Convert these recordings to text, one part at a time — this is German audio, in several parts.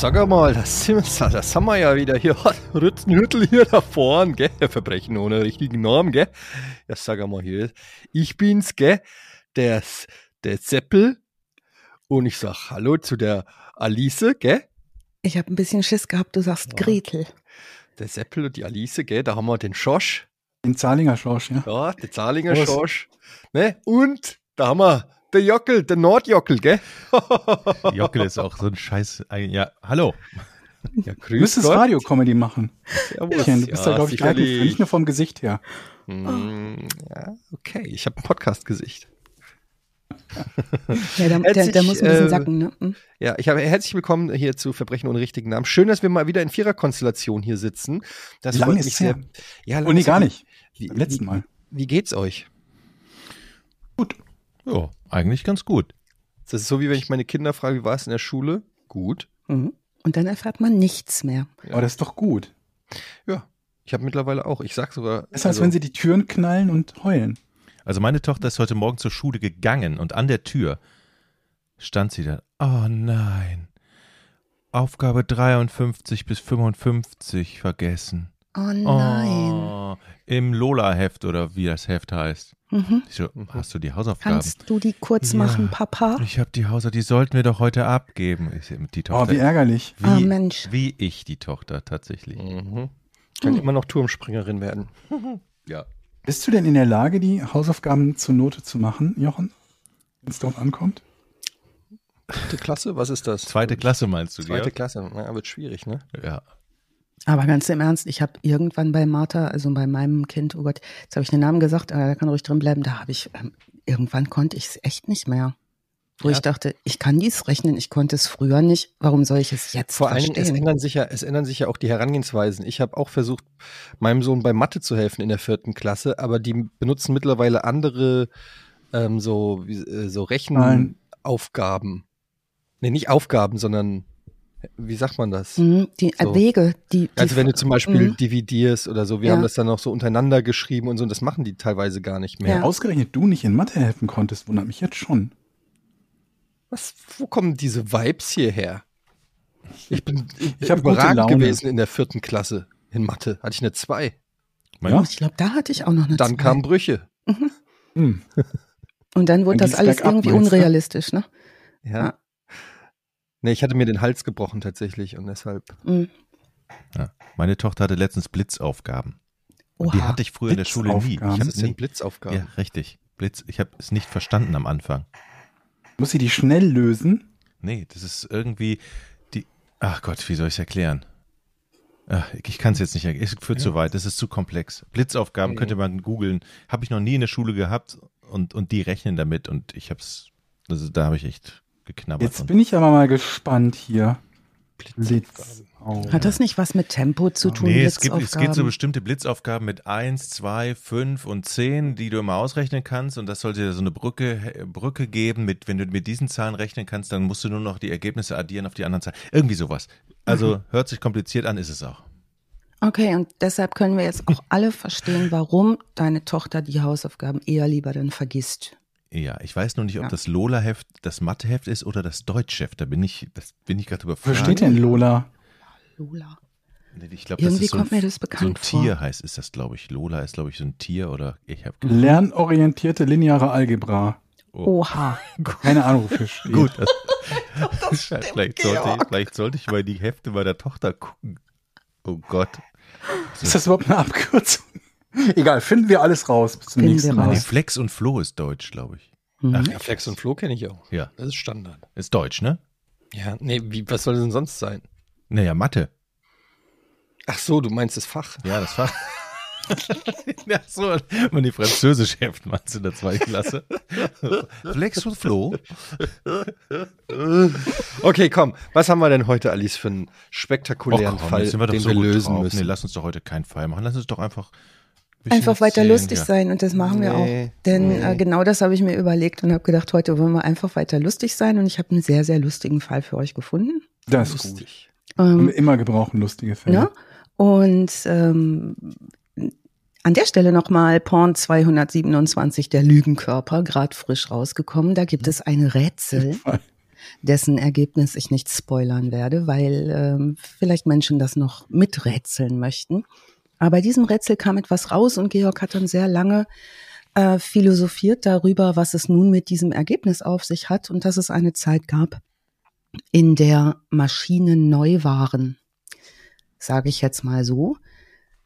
sag mal, das, sind das haben wir ja wieder hier. Rützenhüttel hier da vorne, gell? Verbrechen ohne richtigen Namen, gell? Ja, sag mal hier. Ich bin's, gell? Der, der Seppel. Und ich sag Hallo zu der Alice, gell? Ich habe ein bisschen Schiss gehabt, du sagst Ja. Gretel. Der Seppel und die Alice, gell? Da haben wir den Schorsch. Den Zahlinger Schorsch, ja. Ja, der Zahlinger. Schorsch. Ne? Und da haben wir der Jockel, der Nordjockel, gell? Jockel ist auch so ein Scheiß. Ja, hallo. Ja, Du grüß müsstest Gott. Radio-Comedy machen. Servus. Chen, du bist da, glaube ich, sicherlich. nicht nur vom Gesicht her. Hm, ja, okay. Ich habe ein Podcast-Gesicht. Ja, der, der, Herzlich, der muss ein bisschen äh, sacken, ne? Hm. Ja, ich habe herzlich willkommen hier zu Verbrechen ohne richtigen Namen. Schön, dass wir mal wieder in Viererkonstellation hier sitzen. Das Wie lange freut ist mich es sehr. Ja, Oh, nee, gar nicht. Wie, Beim letzten wie, Mal. Wie geht's euch? Ja, eigentlich ganz gut. Das ist so, wie wenn ich meine Kinder frage, wie war es in der Schule? Gut. Mhm. Und dann erfährt man nichts mehr. Ja. Aber das ist doch gut. Ja. Ich habe mittlerweile auch. Ich sag sogar. Besser als wenn sie die Türen knallen und heulen. Also meine Tochter ist heute Morgen zur Schule gegangen und an der Tür stand sie da. Oh nein. Aufgabe 53 bis 55 vergessen. Oh nein. Oh, Im Lola-Heft oder wie das Heft heißt. Mhm. Ich so, hast du die Hausaufgaben? Kannst du die kurz Ja. machen, Papa? Ich habe die Hausaufgaben, die sollten wir doch heute abgeben. Ich, die Oh, Tochter. wie ärgerlich. wie, Ah, Mensch. wie ich die Tochter tatsächlich. Mhm. Kann immer noch Turmspringerin werden. Ja. Bist du denn in der Lage, die Hausaufgaben zur Note zu machen, Jochen? Wenn es darauf ankommt? Dritte Klasse? Was ist das? Zweite Klasse meinst du, Zweite Georg? Klasse. Ja, wird schwierig, ne? Ja. Aber ganz im Ernst, ich habe irgendwann bei Martha, also bei meinem Kind, oh Gott, jetzt habe ich den Namen gesagt, aber der kann ruhig drin bleiben, da habe ich, ähm, irgendwann konnte ich es echt nicht mehr. Wo Ja. ich dachte, ich kann dies rechnen, ich konnte es früher nicht, warum soll ich es jetzt Vor allen Dingen, es verstehen? ändern, sich ja, es ändern sich ja auch die Herangehensweisen. Ich habe auch versucht, meinem Sohn bei Mathe zu helfen in der vierten Klasse, aber die benutzen mittlerweile andere ähm, so, äh, so. Rechenaufgaben. Nee, nicht Aufgaben, sondern wie sagt man das? Mhm, die So. Wege, die, die Also wenn du zum Beispiel Mhm. dividierst oder so, wir Ja. haben das dann auch so untereinander geschrieben und so, und das machen die teilweise gar nicht mehr. Ja. Ausgerechnet du nicht in Mathe helfen konntest, wundert mich jetzt schon. Was, wo kommen diese Vibes hierher? Ich bin Ich gute überragend Laune. gewesen in der vierten Klasse in Mathe. Hatte ich eine 2. Mein, Ja. ich glaube, da hatte ich auch noch eine Dann zwei. kamen Brüche. Hm. Und dann wurde Dann das alles irgendwie du? unrealistisch, ne? Ja. Ja. Nee, ich hatte mir den Hals gebrochen tatsächlich und deshalb. Mhm. ja. Meine Tochter hatte letztens Blitzaufgaben. Und die Oha. hatte ich früher in der Schule nie. Ich? Was ist denn nie Blitzaufgaben? ja, richtig. Blitz. Ich habe es nicht verstanden am Anfang. Muss sie die schnell lösen? Nee, das ist irgendwie die. Ach Gott, wie soll ich es erklären? Ach, ich kann es jetzt nicht erklären. Es führt zu weit. Das ist zu komplex. Blitzaufgaben Mhm. könnte man googeln. Habe ich noch nie in der Schule gehabt und, und die rechnen damit und ich habe es. Also da habe ich echt geknabbert. Jetzt bin ich aber mal gespannt hier. Blitz. Hat das nicht was mit Tempo zu tun? Nee, es, gibt, es gibt so bestimmte Blitzaufgaben mit 1, 2, 5 und 10, die du immer ausrechnen kannst. Und das sollte dir so eine Brücke, Brücke geben. Mit, wenn du mit diesen Zahlen rechnen kannst, dann musst du nur noch die Ergebnisse addieren auf die anderen Zahlen. Irgendwie sowas. Also Mhm. hört sich kompliziert an, ist es auch. Okay, und deshalb können wir jetzt auch alle verstehen, warum deine Tochter die Hausaufgaben eher lieber dann vergisst. Ja, ich weiß nur nicht, ob Ja. das Lola-Heft das Matheheft ist oder das Deutschheft. Da bin ich, das bin ich gerade Wo überfragt. steht denn Lola? Lola. Ich glaube, Irgendwie das ist so kommt ein, mir das so ein bekannt Tier vor. heißt, ist das, glaube ich. Lola ist, glaube ich, so ein Tier oder ich habe Lernorientierte lineare Algebra. Oha. Keine Ahnung, wofür steht. Gut. Das vielleicht, sollte, ich- vielleicht sollte ich mal die Hefte meiner Tochter gucken. Oh Gott. Ist das überhaupt eine Abkürzung? Egal, finden wir alles raus bis zum Finden nächsten wir Mal. Flex und Flo ist deutsch, glaube ich. Mhm. Ach, Ja, Flex und Flo kenne ich auch. Ja, Das ist Standard. ist deutsch, ne? Ja, nee, wie, was soll denn sonst sein? Naja, Mathe. Ach so, du meinst das Fach. Ja, das war. ja, so, man die französische Heft meinst du in der zweiten Klasse. Flex und Flo. Okay, komm. Was haben wir denn heute, Alice, für einen spektakulären Och, komm, Fall, wir den so wir gut lösen drauf. müssen? Nee, lass uns doch heute keinen Fall machen. Lass uns doch einfach. Einfach weiter erzählen, lustig ja. sein und das machen wir Nee, auch. Denn nee. äh, genau das habe ich mir überlegt und habe gedacht, heute wollen wir einfach weiter lustig sein und ich habe einen sehr, sehr lustigen Fall für euch gefunden. Das ist gut. Lustig. Wir Ähm, immer gebrauchen lustige Fälle. ne? Und ähm, an der Stelle nochmal Porn 227, der Lügenkörper, gerade frisch rausgekommen. Da gibt es ein Rätsel. dessen Ergebnis ich nicht spoilern werde, weil ähm, vielleicht Menschen das noch miträtseln möchten. Aber bei diesem Rätsel kam etwas raus und Georg hat dann sehr lange äh, philosophiert darüber, was es nun mit diesem Ergebnis auf sich hat und dass es eine Zeit gab, in der Maschinen neu waren. Sage ich jetzt mal so.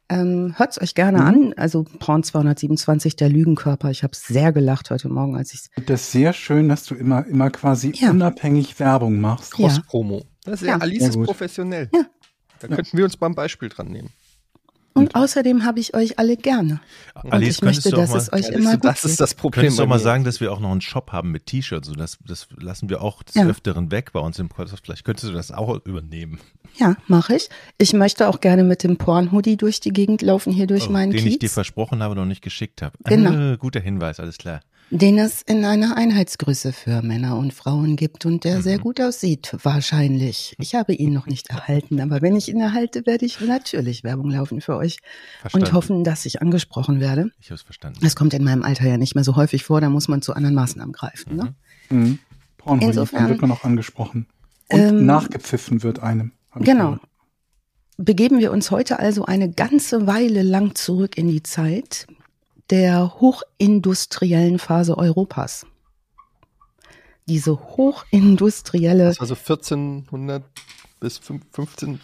Ähm, hört's euch gerne Mhm. an. Also Porn 227, der Lügenkörper. Ich habe sehr gelacht heute Morgen, als ich Und das ist sehr schön, dass du immer, immer quasi Ja. unabhängig Werbung machst. Ja. Cross-Promo. Das ist ja, Ja. Alice ist professionell. Ja. Da könnten wir uns beim Beispiel dran nehmen. Und außerdem habe ich euch alle gerne. Und Alice, ich möchte, könntest du auch dass mal, es euch Ja, immer gut das ist das Problem. könntest du mal sagen, dass wir auch noch einen Shop haben mit T-Shirts. So, das, das lassen wir auch des Ja. Öfteren weg bei uns im Podcast. Vielleicht könntest du das auch übernehmen. Ja, mache ich. Ich möchte auch gerne mit dem Porn-Hoodie durch die Gegend laufen, hier durch Oh, meinen den ich dir Kiez, versprochen habe, noch nicht geschickt habe. Genau. Äh, guter Hinweis, alles klar. Den es in einer Einheitsgröße für Männer und Frauen gibt und der Mhm. sehr gut aussieht, wahrscheinlich. Ich habe ihn noch nicht erhalten, aber wenn ich ihn erhalte, werde ich natürlich Werbung laufen für euch Verstanden. und hoffen, dass ich angesprochen werde. Ich habe es verstanden. Das kommt in meinem Alter ja nicht mehr so häufig vor, da muss man zu anderen Maßnahmen greifen. Ne? Mhm. Pornhoodie, Insofern- dann wird man auch angesprochen. Und Ähm, nachgepfiffen wird einem. Genau. gehört. Begeben wir uns heute also eine ganze Weile lang zurück in die Zeit der hochindustriellen Phase Europas. Diese hochindustrielle, Das war so 1400 bis 15.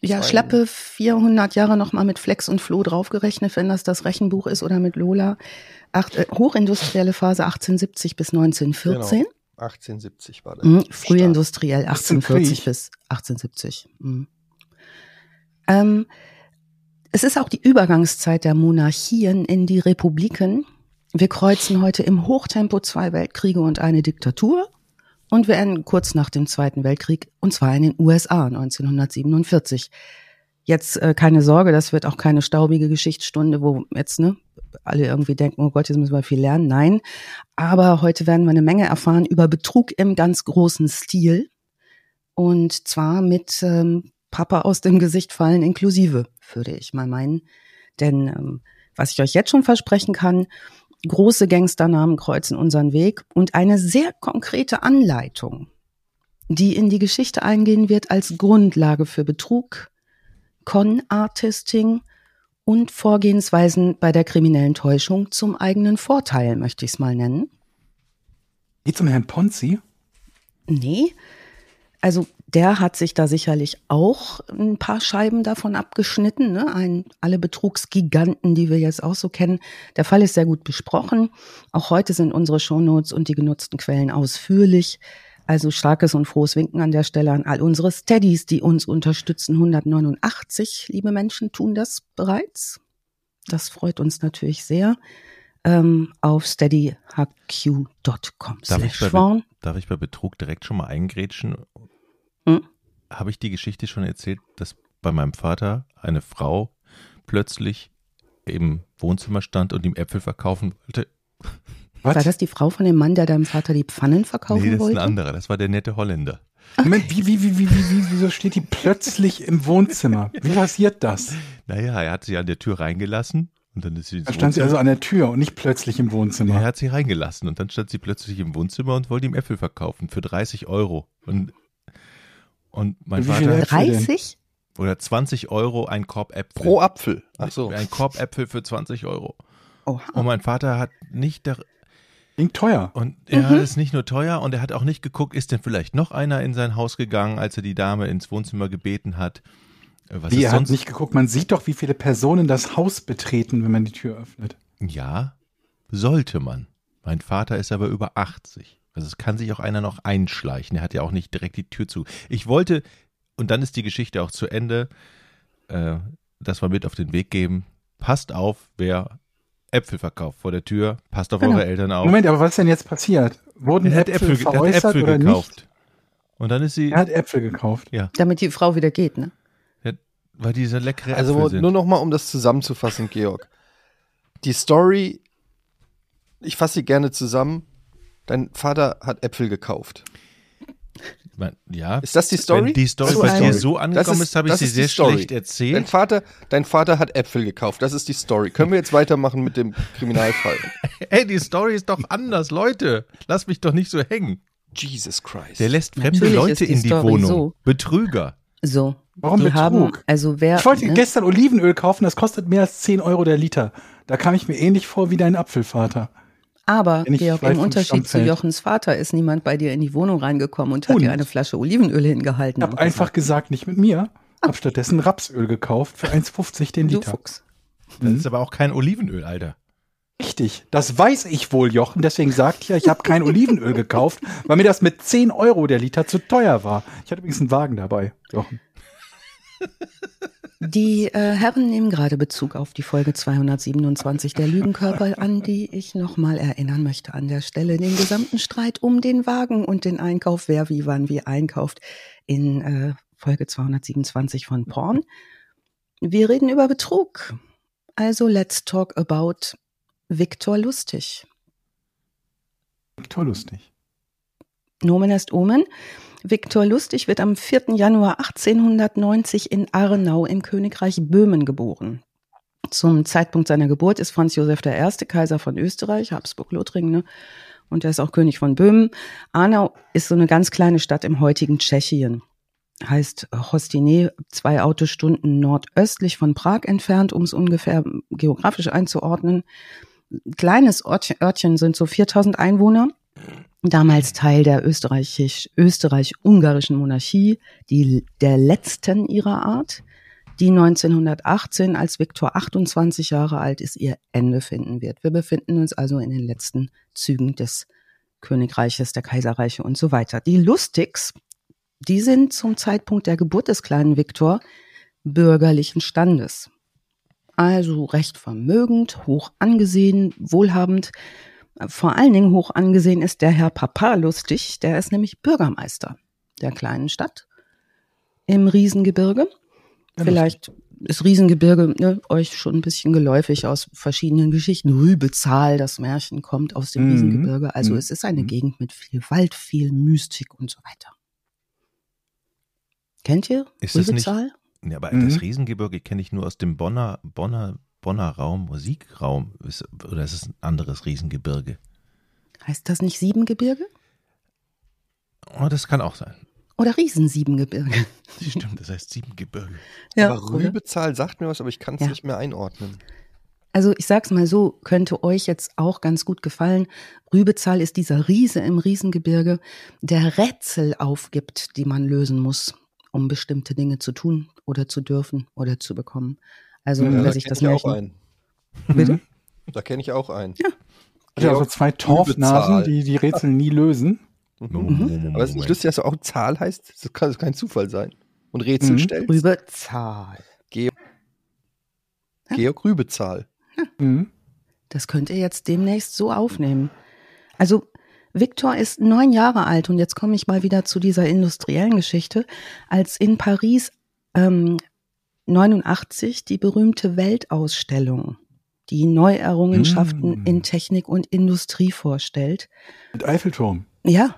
ja, schleppe 400 Jahre nochmal mit Flex und Floh draufgerechnet, wenn das das Rechenbuch ist oder mit Lola. Acht, äh, hochindustrielle Phase 1870 bis 1914. Genau. 1870 war das. Mhm, frühindustriell Bis zum 1840 Krieg. bis 1870. Mhm. Ähm, es ist auch die Übergangszeit der Monarchien in die Republiken. Wir kreuzen heute im Hochtempo zwei Weltkriege und eine Diktatur. Und wir enden kurz nach dem Zweiten Weltkrieg, und zwar in den USA 1947. Jetzt äh, keine Sorge, das wird auch keine staubige Geschichtsstunde, wo jetzt ne, alle irgendwie denken, oh Gott, jetzt müssen wir viel lernen. Nein, aber heute werden wir eine Menge erfahren über Betrug im ganz großen Stil. Und zwar mit ähm, Papa aus dem Gesicht fallen inklusive, würde ich mal meinen. Denn ähm, was ich euch jetzt schon versprechen kann, große Gangsternamen kreuzen unseren Weg und eine sehr konkrete Anleitung, die in die Geschichte eingehen wird als Grundlage für Betrug, Con-Artisting und Vorgehensweisen bei der kriminellen Täuschung zum eigenen Vorteil, möchte ich es mal nennen. Geht's um Herrn Ponzi? Nee. Also der hat sich da sicherlich auch ein paar Scheiben davon abgeschnitten. Ne? Ein, alle Betrugsgiganten, die wir jetzt auch so kennen. Der Fall ist sehr gut besprochen. Auch heute sind unsere Shownotes und die genutzten Quellen ausführlich. Also starkes und frohes Winken an der Stelle an all unsere Steadies, die uns unterstützen. 189 liebe Menschen tun das bereits. Das freut uns natürlich sehr. Ähm, auf steadyhq.com Darf darf ich bei Betrug direkt schon mal eingrätschen? Hm? Habe ich die Geschichte schon erzählt, dass bei meinem Vater eine Frau plötzlich im Wohnzimmer stand und ihm Äpfel verkaufen wollte? Was? War das die Frau von dem Mann, der deinem Vater die Pfannen verkaufen nee, das ist wollte? ein anderer. Das war der nette Holländer. Moment, wie, wie, wie, wie, wie, wie, wieso steht die plötzlich im Wohnzimmer? Wie passiert das? Naja, er hat sie an der Tür reingelassen und dann ist sie Da stand sie Wohnzimmer- also an der Tür und nicht plötzlich im Wohnzimmer. er hat sie reingelassen und dann stand sie plötzlich im Wohnzimmer und wollte ihm Äpfel verkaufen für 30 Euro. Und, und mein Wie Vater, Äpfel denn? 30? oder 20 Euro ein Korb Äpfel. Pro Apfel. Ach so. Ein Korb Äpfel für 20 Euro. Oha. Und mein Vater hat nicht, dar- Klingt teuer. und er Mhm. ist nicht nur teuer und er hat auch nicht geguckt, ist denn vielleicht noch einer in sein Haus gegangen, als er die Dame ins Wohnzimmer gebeten hat. Äh, Was Wie, ist er hat sonst? nicht geguckt. Man sieht doch, wie viele Personen das Haus betreten, wenn man die Tür öffnet. Ja, sollte man. Mein Vater ist aber über 80. Also es kann sich auch einer noch einschleichen. Er hat ja auch nicht direkt die Tür zu. Ich wollte, und dann ist die Geschichte auch zu Ende, äh, das mal mit auf den Weg geben. Passt auf, wer Äpfel verkauft vor der Tür. Passt auf Genau. eure Eltern auf. Moment, aber was ist denn jetzt passiert? Wurden er hat Äpfel, Äpfel, er hat veräußert Äpfel oder gekauft. nicht? Und dann ist sie, Er hat Äpfel gekauft. Damit die Frau wieder geht, ne? weil diese leckere Also Äpfel sind. nur noch mal, um das zusammenzufassen, Georg. Die Story, ich fasse sie gerne zusammen. Dein Vater hat Äpfel gekauft. Ja, Ist das die Story? wenn die Story So bei dir so angekommen ist- ist, habe ich sie sehr Story. schlecht Dein erzählt. Vater, dein Vater hat Äpfel gekauft. Das ist die Story. Können wir jetzt weitermachen mit dem Kriminalfall? Ey, die Story ist doch anders, Leute. Lass mich doch nicht so hängen. Jesus Christ. Der lässt fremde Natürlich Leute die in die Story Wohnung. so. Betrüger. So. Warum die Betrug? haben, also wer. Ich wollte ne? gestern Olivenöl kaufen, das kostet mehr als 10 Euro der Liter. Da kam ich mir ähnlich vor wie dein Apfelvater. Aber ich Georg, im Unterschied zu. Jochens Vater ist niemand bei dir in die Wohnung reingekommen und hat Und? dir eine Flasche Olivenöl hingehalten. Ich habe einfach gesagt, nicht mit mir. Hab stattdessen Rapsöl gekauft für 1,50 den Du Liter. Fuchs. Das ist aber auch kein Olivenöl, Alter. Richtig, das weiß ich wohl, Jochen. Deswegen sagt ich ja, ich habe kein Olivenöl gekauft, weil mir das mit 10 Euro der Liter zu teuer war. Ich hatte übrigens einen Wagen dabei, Jochen. Die äh, Herren nehmen gerade Bezug auf die Folge 227 der Lügenkörper, an die ich nochmal erinnern möchte an der Stelle. Den gesamten Streit um den Wagen und den Einkauf, wer wie wann wie einkauft, in äh, Folge 227 von Porn. Wir reden über Betrug. Also let's talk about Viktor Lustig. Toll lustig. Nomen est Omen. Viktor Lustig wird am 4. Januar 1890 in Arnau im Königreich Böhmen geboren. Zum Zeitpunkt seiner Geburt ist Franz Josef I. Kaiser von Österreich, Habsburg-Lothringen, ne? und er ist auch König von Böhmen. Arnau ist so eine ganz kleine Stadt im heutigen Tschechien. Heißt Hostine, zwei Autostunden nordöstlich von Prag entfernt, um es ungefähr geografisch einzuordnen. Kleines Örtchen sind so 4000 Einwohner damals Teil der österreich-ungarischen Monarchie, die, der letzten ihrer Art, die 1918, als Viktor 28 Jahre alt ist, ihr Ende finden wird. Wir befinden uns also in den letzten Zügen des Königreiches, der Kaiserreiche und so weiter. Die Lustigs, die sind zum Zeitpunkt der Geburt des kleinen Viktor bürgerlichen Standes. Also recht vermögend, hoch angesehen, wohlhabend, vor allen Dingen hoch angesehen ist der Herr Papa lustig, der ist nämlich Bürgermeister der kleinen Stadt im Riesengebirge. Ja, Vielleicht ist Riesengebirge ne, euch schon ein bisschen geläufig aus verschiedenen Geschichten. Rübezahl, das Märchen kommt aus dem Mhm. Riesengebirge. Also Mhm. es ist eine Mhm. Gegend mit viel Wald, viel Mystik und so weiter. Kennt ihr Ist das nicht- Rübezahl? Ja, aber Mhm. das Riesengebirge kenne ich nur aus dem Bonner, Bonner, Bonner Raum, Musikraum. Ist, oder ist es ein anderes Riesengebirge? Heißt das nicht Siebengebirge? Oh, das kann auch sein. Oder Riesensiebengebirge? Stimmt, das heißt Siebengebirge. aber oder? Rübezahl sagt mir was, aber ich kann es Ja. nicht mehr einordnen. Also ich sag's mal so, könnte euch jetzt auch ganz gut gefallen. Rübezahl ist dieser Riese im Riesengebirge, der Rätsel aufgibt, die man lösen muss, um bestimmte Dinge zu tun oder zu dürfen oder zu bekommen. Also Ja, wer da sich kenne das ich auch Märchen. einen. Bitte? Da kenne ich auch einen. Ja. Ja also zwei Torfnasen, die die Rätsel nie lösen. Mhm. Aber es ist nicht lustig, dass auch Zahl heißt. Das kann kein Zufall sein. Und Rätsel Mhm. stellst. Rübezahl. Georg Rübezahl. Mhm. Das könnt ihr jetzt demnächst so aufnehmen. Also Viktor ist neun Jahre alt und jetzt komme ich mal wieder zu dieser industriellen Geschichte, als in Paris ähm, 89 die berühmte Weltausstellung, die Neuerrungenschaften Mm. in Technik und Industrie vorstellt. Mit Eiffelturm. Ja.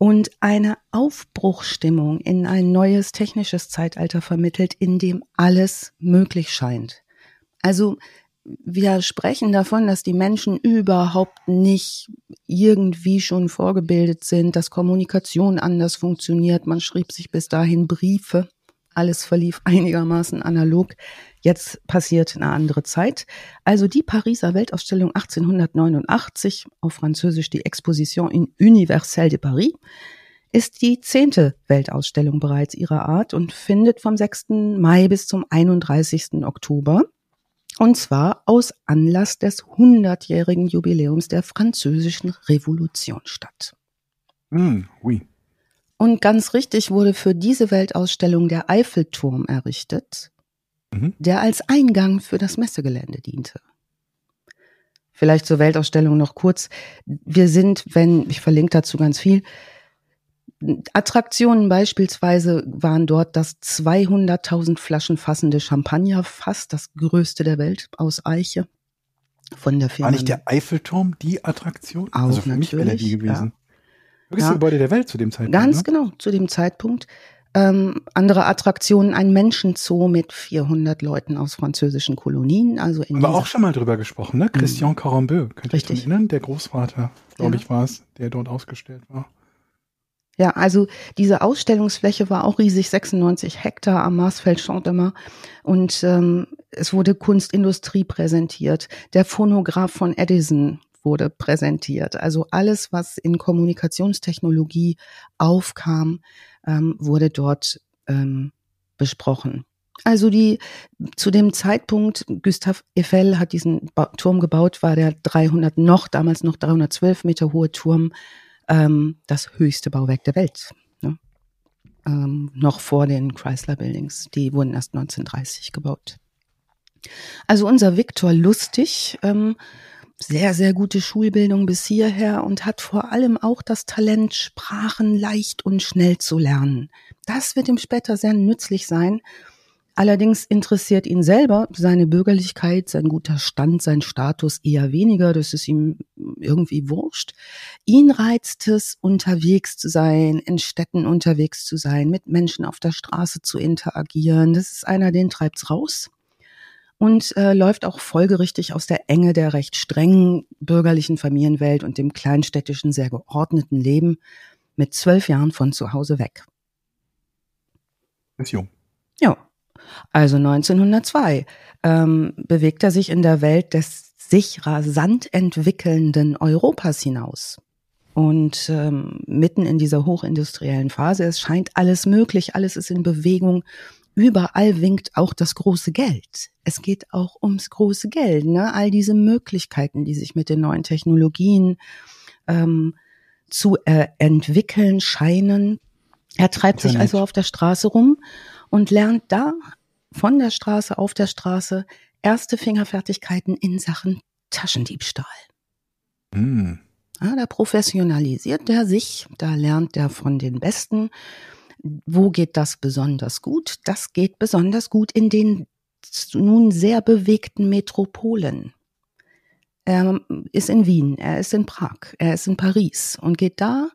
Und eine Aufbruchstimmung in ein neues technisches Zeitalter vermittelt, in dem alles möglich scheint. Also wir sprechen davon, dass die Menschen überhaupt nicht irgendwie schon vorgebildet sind, dass Kommunikation anders funktioniert. Man schrieb sich bis dahin Briefe. Alles verlief einigermaßen analog. Jetzt passiert eine andere Zeit. Also die Pariser Weltausstellung 1889, auf Französisch die Exposition Universelle de Paris, ist die zehnte Weltausstellung bereits ihrer Art und findet vom 6. Mai bis zum 31. Oktober und zwar aus Anlass des 100-jährigen Jubiläums der Französischen Revolution statt. Mhm. Ui. Und ganz richtig wurde für diese Weltausstellung der Eiffelturm errichtet, Mhm. der als Eingang für das Messegelände diente. Vielleicht zur Weltausstellung noch kurz. Wir sind, wenn, ich verlinke dazu ganz viel, Attraktionen beispielsweise waren dort das 200.000 Flaschen fassende Champagnerfass, das größte der Welt aus Eiche von der Firma. War nicht der Eiffelturm die Attraktion? Auch also für mich wäre die natürlich, gewesen. Höchste Ja. Gebäude der Welt zu dem Zeitpunkt. Ganz ne? genau, zu dem Zeitpunkt. Ähm, andere Attraktionen, ein Menschenzoo mit 400 Leuten aus französischen Kolonien. Also in Haben wir auch schon mal drüber gesprochen, ne? Christian Corambeu, könnt ihr euch erinnern? Der Großvater, glaube Ja. ich, war es, der dort ausgestellt war. Ja, also diese Ausstellungsfläche war auch riesig, 96 Hektar am Marsfeld Chantemar. Und ähm, es wurde Kunstindustrie präsentiert. Der Phonograph von Edison wurde präsentiert. Also alles, was in Kommunikationstechnologie aufkam, ähm, wurde dort ähm, besprochen. Also die zu dem Zeitpunkt Gustave Eiffel hat diesen ba Turm gebaut, war der 300 noch damals noch 312 Meter hohe Turm ähm, das höchste Bauwerk der Welt. Ne? Ähm, noch vor den Chrysler Buildings. Die wurden erst 1930 gebaut. Also unser Viktor Lustig, ähm, sehr, sehr gute Schulbildung bis hierher und hat vor allem auch das Talent, Sprachen leicht und schnell zu lernen. Das wird ihm später sehr nützlich sein Allerdings interessiert ihn selber seine Bürgerlichkeit, sein guter Stand, sein Status eher weniger. Das ist ihm irgendwie wurscht. Ihn reizt es, unterwegs zu sein, in Städten unterwegs zu sein, mit Menschen auf der Straße zu interagieren. Das ist einer, den treibt's raus und äh, läuft auch folgerichtig aus der Enge der recht strengen bürgerlichen Familienwelt und dem kleinstädtischen, sehr geordneten Leben mit zwölf Jahren von zu Hause weg. Ist jung. Ja, also 1902 ähm, bewegt er sich in der Welt des sich rasant entwickelnden Europas hinaus. Und ähm, mitten in dieser hochindustriellen Phase, es scheint alles möglich, alles ist in Bewegung. Überall winkt auch das große Geld. Es geht auch ums große Geld, ne? All diese Möglichkeiten, die sich mit den neuen Technologien ähm, zu äh, entwickeln scheinen. Er treibt Internet. sich also auf der Straße rum und lernt da von der Straße auf der Straße erste Fingerfertigkeiten in Sachen Taschendiebstahl. Mm. Ja, da professionalisiert er sich, da lernt er von den Besten. Wo geht das besonders gut? Das geht besonders gut in den nun sehr bewegten Metropolen. Er ist in Wien, er ist in Prag, er ist in Paris und geht da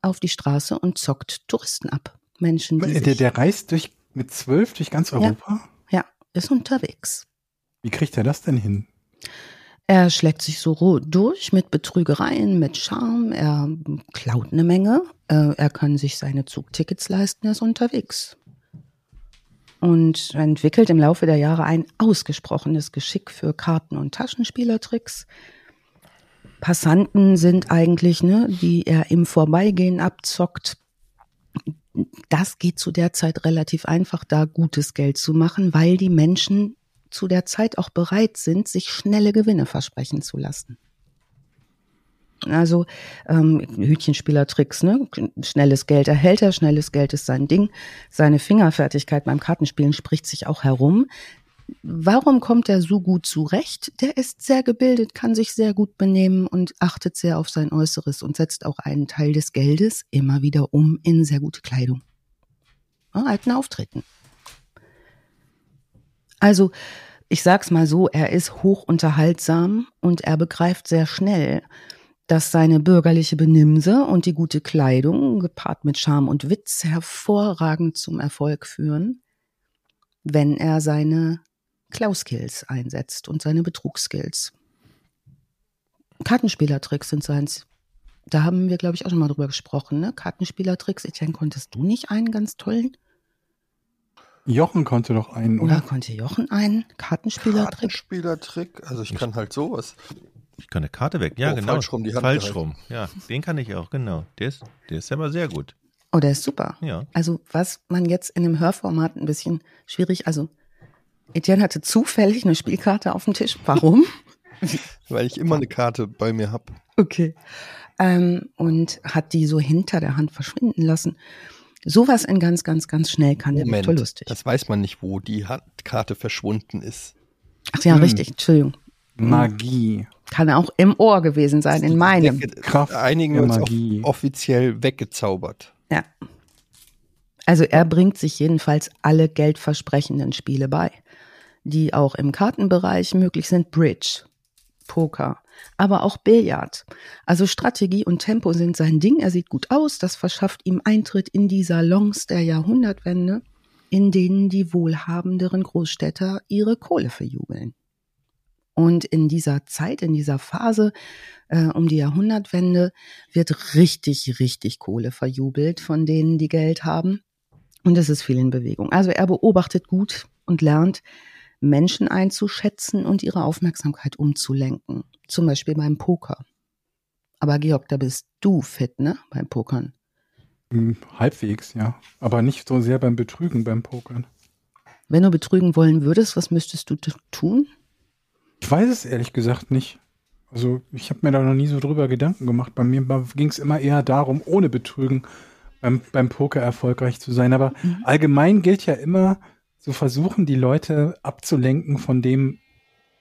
auf die Straße und zockt Touristen ab. Menschen, die der, der reist durch mit zwölf durch ganz Europa? Ja, ja, ist unterwegs. Wie kriegt er das denn hin? Er schlägt sich so durch mit Betrügereien, mit Charme, er klaut eine Menge, äh, er kann sich seine Zugtickets leisten, er ist unterwegs. Und entwickelt im Laufe der Jahre ein ausgesprochenes Geschick für Karten- und Taschenspielertricks. Passanten sind eigentlich, ne, die er im Vorbeigehen abzockt das geht zu der Zeit relativ einfach, da gutes Geld zu machen, weil die Menschen zu der Zeit auch bereit sind, sich schnelle Gewinne versprechen zu lassen. Also ähm, Hütchenspielertricks, ne? Schnelles Geld erhält er, schnelles Geld ist sein Ding. Seine Fingerfertigkeit beim Kartenspielen spricht sich auch herum. Warum kommt er so gut zurecht? Der ist sehr gebildet, kann sich sehr gut benehmen und achtet sehr auf sein Äußeres und setzt auch einen Teil des Geldes immer wieder um in sehr gute Kleidung. Ja, alten Auftreten. Also, ich sag's mal so, er ist hoch unterhaltsam und er begreift sehr schnell, dass seine bürgerliche Benimse und die gute Kleidung, gepaart mit Charme und Witz, hervorragend zum Erfolg führen, wenn er seine Klauskills einsetzt und seine Betrugsskills. Kartenspielertricks sind seins. Da haben wir, glaube ich, auch schon mal drüber gesprochen. Ne? Kartenspielertricks. Etienne, konntest du nicht einen ganz tollen? Jochen konnte doch einen, oder? Oder konnte Jochen einen Kartenspielertrick? Kartenspielertrick? Also ich kann halt sowas. Ich kann eine Karte weg. Ja, oh, genau. Falsch rum, die Hand Falsch rum. Ja, den kann ich auch, genau. Der ist, der ist aber sehr gut. Oh, der ist super. Ja. Also, was man jetzt in einem Hörformat ein bisschen schwierig, also Etienne hatte zufällig eine Spielkarte auf dem Tisch. Warum? Weil ich immer eine Karte bei mir habe. Okay. Ähm, und hat die so hinter der Hand verschwinden lassen. Sowas in ganz, ganz, ganz schnell kann Moment, der Viktor lustig. Das weiß man nicht, wo die Handkarte verschwunden ist. Ach ja, hm. richtig, Entschuldigung. Magie. Kann auch im Ohr gewesen sein, in meinem. Kraft Einigen uns offiziell weggezaubert. Ja. Also er bringt sich jedenfalls alle geldversprechenden Spiele bei die auch im Kartenbereich möglich sind, Bridge, Poker, aber auch Billard. Also Strategie und Tempo sind sein Ding. Er sieht gut aus. Das verschafft ihm Eintritt in die Salons der Und in dieser Zeit, in dieser Phase äh, um die Jahrhundertwende wird richtig, richtig Kohle verjubelt von denen, die Geld haben. Und es ist viel in Bewegung. Also er beobachtet gut und lernt, Menschen einzuschätzen und ihre Aufmerksamkeit umzulenken. Zum Beispiel beim Poker. Aber Georg, da bist du fit, ne? Beim Pokern. Hm, Halbwegs, ja. Aber nicht so sehr beim Betrügen, beim Pokern. Wenn du betrügen wollen würdest, was müsstest du tun? Ich weiß es ehrlich gesagt nicht. Also ich habe mir da noch nie so drüber Gedanken gemacht. Bei mir ging es immer eher darum, ohne Betrügen beim, beim Poker erfolgreich zu sein. Aber mhm. allgemein gilt ja immer, zu versuchen, die Leute abzulenken von dem,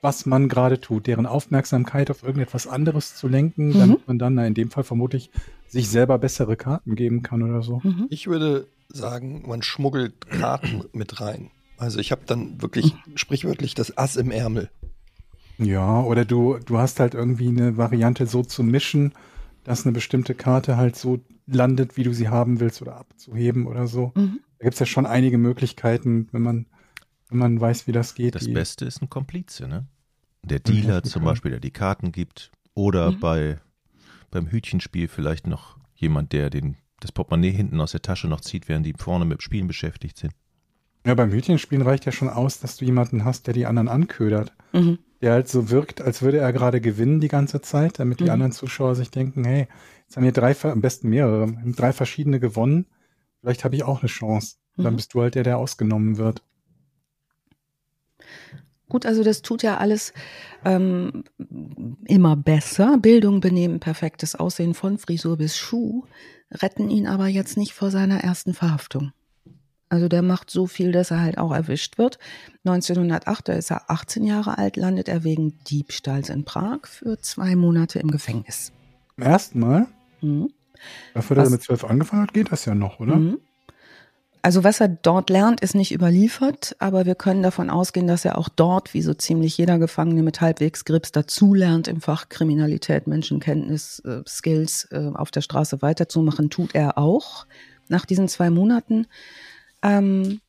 was man gerade tut, deren Aufmerksamkeit auf irgendetwas anderes zu lenken, mhm. damit man dann na, in dem Fall vermutlich sich selber bessere Karten geben kann oder so. Mhm. Ich würde sagen, man schmuggelt Karten mit rein. Also ich habe dann wirklich mhm. sprichwörtlich das Ass im Ärmel. Ja, oder du, du hast halt irgendwie eine Variante so zu mischen, dass eine bestimmte Karte halt so landet, wie du sie haben willst oder abzuheben oder so. Mhm. Da gibt es ja schon einige Möglichkeiten, wenn man, wenn man weiß, wie das geht. Das Beste ist ein Komplize, ne? Der Dealer zum Beispiel, der die Karten gibt. Oder mhm. bei, beim Hütchenspiel vielleicht noch jemand, der den, das Portemonnaie hinten aus der Tasche noch zieht, während die vorne mit Spielen beschäftigt sind. Ja, beim Hütchenspielen reicht ja schon aus, dass du jemanden hast, der die anderen anködert. Mhm. Der halt so wirkt, als würde er gerade gewinnen die ganze Zeit, damit die mhm. anderen Zuschauer sich denken, hey, jetzt haben wir drei, am besten mehrere, drei verschiedene gewonnen vielleicht habe ich auch eine Chance. Dann mhm. bist du halt der, der ausgenommen wird. Gut, also das tut ja alles ähm, immer besser. Bildung, Benehmen, perfektes Aussehen von Frisur bis Schuh retten ihn aber jetzt nicht vor seiner ersten Verhaftung. Also der macht so viel, dass er halt auch erwischt wird. 1908, da ist er 18 Jahre alt, landet er wegen Diebstahls in Prag für zwei Monate im Gefängnis. Zum ersten Mal? Mhm. Dafür, dass er mit zwölf angefangen hat, geht das ja noch, oder? Mhm. Also was er dort lernt, ist nicht überliefert, aber wir können davon ausgehen, dass er auch dort, wie so ziemlich jeder Gefangene mit halbwegs Grips, dazulernt, im Fach Kriminalität, Menschenkenntnis, äh, Skills äh, auf der Straße weiterzumachen, tut er auch nach diesen zwei Monaten. Ähm,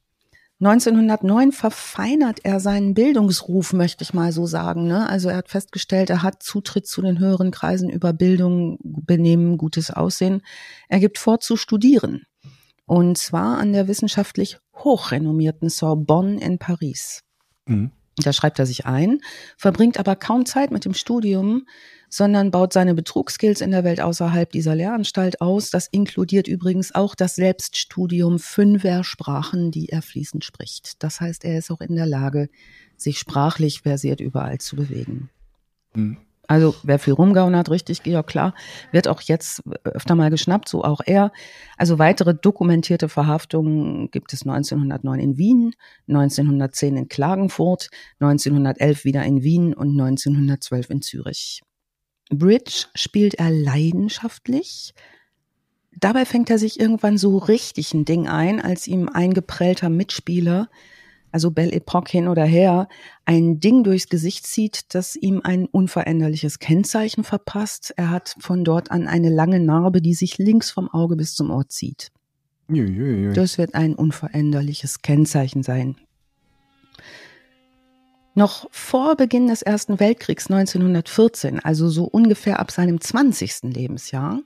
1909 verfeinert er seinen Bildungsruf, möchte ich mal so sagen. Ne? Also er hat festgestellt, er hat Zutritt zu den höheren Kreisen über Bildung, Benehmen, gutes Aussehen. Er gibt vor zu studieren. Und zwar an der wissenschaftlich hochrenommierten Sorbonne in Paris. Mhm. Da schreibt er sich ein, verbringt aber kaum Zeit mit dem Studium, sondern baut seine Betrugsskills in der Welt außerhalb dieser Lehranstalt aus. Das inkludiert übrigens auch das Selbststudium fünfer Sprachen, die er fließend spricht. Das heißt, er ist auch in der Lage, sich sprachlich versiert überall zu bewegen. Mhm. Also wer viel rumgaunert, richtig, Georg, klar, wird auch jetzt öfter mal geschnappt, so auch er. Also weitere dokumentierte Verhaftungen gibt es 1909 in Wien, 1910 in Klagenfurt, 1911 wieder in Wien und 1912 in Zürich. Bridge spielt er leidenschaftlich. Dabei fängt er sich irgendwann so richtig ein Ding ein, als ihm ein geprellter Mitspieler, also Belle Epoque hin oder her, ein Ding durchs Gesicht zieht, das ihm ein unveränderliches Kennzeichen verpasst. Er hat von dort an eine lange Narbe, die sich links vom Auge bis zum Ohr zieht. Das wird ein unveränderliches Kennzeichen sein. Noch vor Beginn des Ersten Weltkriegs 1914, also so ungefähr ab seinem 20. Lebensjahr,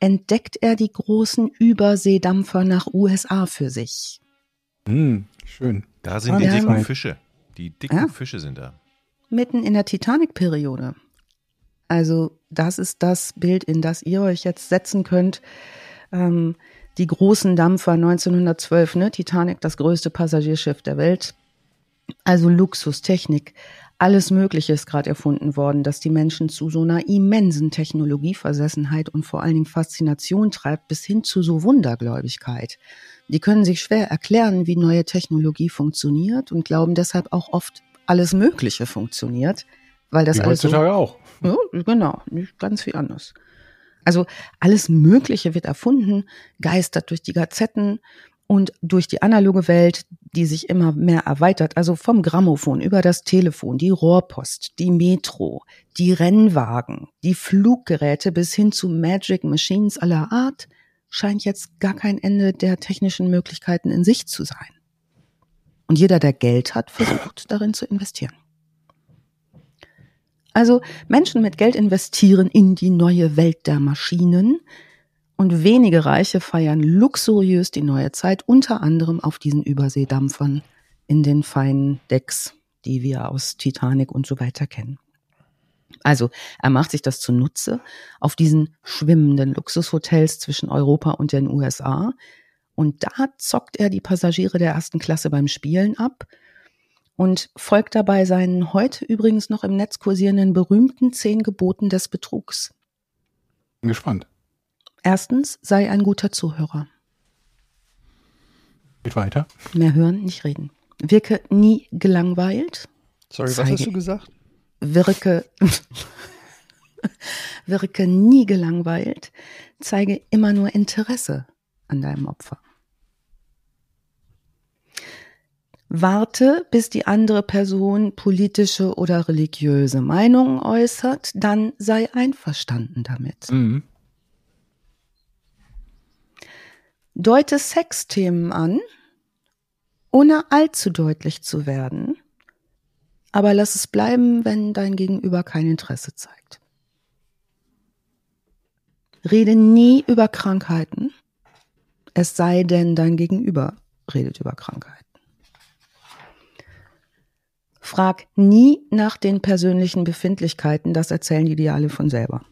entdeckt er die großen Überseedampfer nach USA für sich. Mm, schön. Da sind Und die dicken Fische. Die dicken ja, Fische sind da. Mitten in der Titanic-Periode. Also das ist das Bild, in das ihr euch jetzt setzen könnt. Ähm, die großen Dampfer 1912, ne? Titanic, das größte Passagierschiff der Welt, also Luxus, Technik, alles Mögliche ist gerade erfunden worden, dass die Menschen zu so einer immensen Technologieversessenheit und vor allen Dingen Faszination treibt, bis hin zu so Wundergläubigkeit. Die können sich schwer erklären, wie neue Technologie funktioniert und glauben deshalb auch oft, alles Mögliche funktioniert, weil das wie alles heutzutage so, auch. Ja, genau, nicht ganz viel anders. Also alles Mögliche wird erfunden, geistert durch die Gazetten und durch die analoge Welt, die sich immer mehr erweitert, also vom Grammophon über das Telefon, die Rohrpost, die Metro, die Rennwagen, die Fluggeräte bis hin zu Magic Machines aller Art, scheint jetzt gar kein Ende der technischen Möglichkeiten in sich zu sein. Und jeder, der Geld hat, versucht darin zu investieren. Also Menschen mit Geld investieren in die neue Welt der Maschinen und wenige Reiche feiern luxuriös die neue Zeit, unter anderem auf diesen Überseedampfern in den feinen Decks, die wir aus Titanic und so weiter kennen. Also er macht sich das zunutze auf diesen schwimmenden Luxushotels zwischen Europa und den USA. Und da zockt er die Passagiere der ersten Klasse beim Spielen ab und folgt dabei seinen heute übrigens noch im Netz kursierenden berühmten zehn Geboten des Betrugs. Bin gespannt. Erstens, sei ein guter Zuhörer. Geht weiter. Mehr hören, nicht reden. Wirke nie gelangweilt. Sorry, was Zeige- hast du gesagt? Wirke, wirke nie gelangweilt. Zeige immer nur Interesse an deinem Opfer. Warte, bis die andere Person politische oder religiöse Meinungen äußert, dann sei einverstanden damit. Mhm. Deute Sexthemen an, ohne allzu deutlich zu werden, aber lass es bleiben, wenn dein Gegenüber kein Interesse zeigt. Rede nie über Krankheiten, es sei denn, dein Gegenüber redet über Krankheiten. Frag nie nach den persönlichen Befindlichkeiten, das erzählen die Ideale von selber.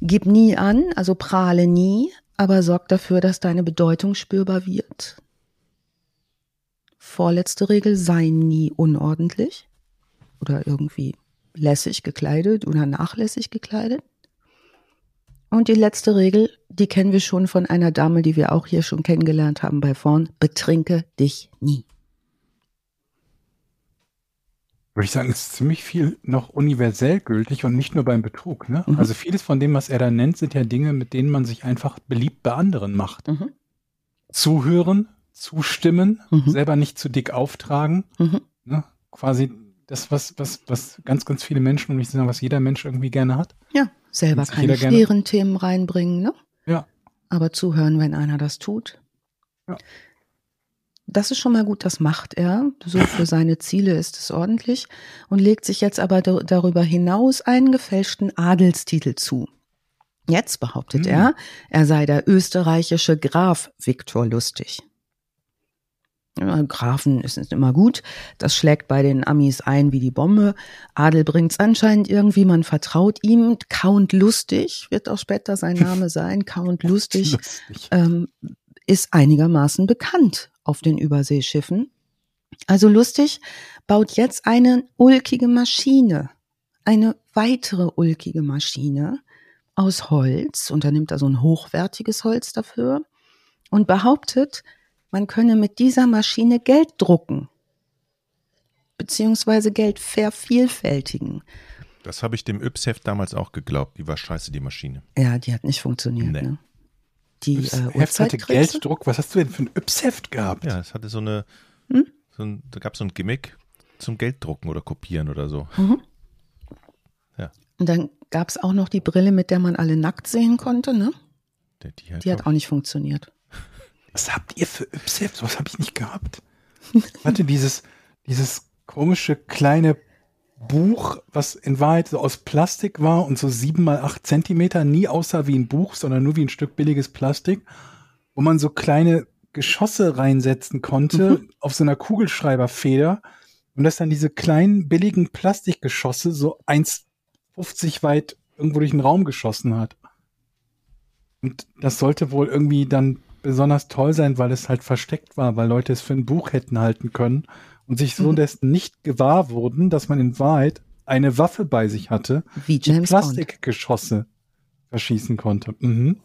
Gib nie an, also prahle nie, aber sorg dafür, dass deine Bedeutung spürbar wird. Vorletzte Regel, sei nie unordentlich oder irgendwie lässig gekleidet oder nachlässig gekleidet. Und die letzte Regel, die kennen wir schon von einer Dame, die wir auch hier schon kennengelernt haben bei vorn, betrinke dich nie. Würde ich sagen, ist ziemlich viel noch universell gültig und nicht nur beim Betrug. Ne? Mhm. Also vieles von dem, was er da nennt, sind ja Dinge, mit denen man sich einfach beliebt bei anderen macht. Mhm. Zuhören, zustimmen, Mhm. selber nicht zu dick auftragen. Mhm. Ne? Quasi das, was, was, was ganz, ganz viele Menschen, und ich sagen, was jeder Mensch irgendwie gerne hat. Ja, selber keine schweren Themen reinbringen, ne? Ja. Aber zuhören, wenn einer das tut. Ja. Das ist schon mal gut, das macht er. So für seine Ziele ist es ordentlich und legt sich jetzt aber da- darüber hinaus einen gefälschten Adelstitel zu. Jetzt behauptet Hm. er, er sei der österreichische Graf Viktor Lustig. Ja, Grafen ist nicht immer gut. Das schlägt bei den Amis ein wie die Bombe. Adel bringt's anscheinend irgendwie, man vertraut ihm. Count Lustig wird auch später sein Name sein. Count Lustig Lustig. ähm, ist einigermaßen bekannt auf den Überseeschiffen. Also lustig baut jetzt eine ulkige Maschine, eine weitere ulkige Maschine aus Holz, und da nimmt er so ein hochwertiges Holz dafür und behauptet, man könne mit dieser Maschine Geld drucken, beziehungsweise Geld vervielfältigen. Das habe ich dem Yps-Heft damals auch geglaubt. Die war scheiße, die Maschine. Ja, die hat nicht funktioniert. Nee. Ne? Die Das äh, Heft hatte? Gelddruck. Was hast du denn für ein Yps-Heft gehabt? Ja, es hatte so eine, Hm? so ein, da gab es so ein Gimmick zum Gelddrucken oder Kopieren oder so. Mhm. Ja. Und dann gab es auch noch die Brille, mit der man alle nackt sehen konnte, ne? Die, die, hat, Die hat auch nicht funktioniert. Was habt ihr für Yps-Heft? Sowas habe ich nicht gehabt. Hatte dieses, dieses komische kleine Buch, was in Wahrheit so aus Plastik war und so sieben mal acht Zentimeter, nie aussah wie ein Buch, sondern nur wie ein Stück billiges Plastik, wo man so kleine Geschosse reinsetzen konnte auf so einer Kugelschreiberfeder und dass dann diese kleinen billigen Plastikgeschosse so 1,50 weit irgendwo durch den Raum geschossen hat. Und das sollte wohl irgendwie dann besonders toll sein, weil es halt versteckt war, weil Leute es für ein Buch hätten halten können und sich so Mhm. dessen nicht gewahr wurden, dass man in Wahrheit eine Waffe bei sich hatte, Wie die James Bond. Plastikgeschosse verschießen konnte. Mhm.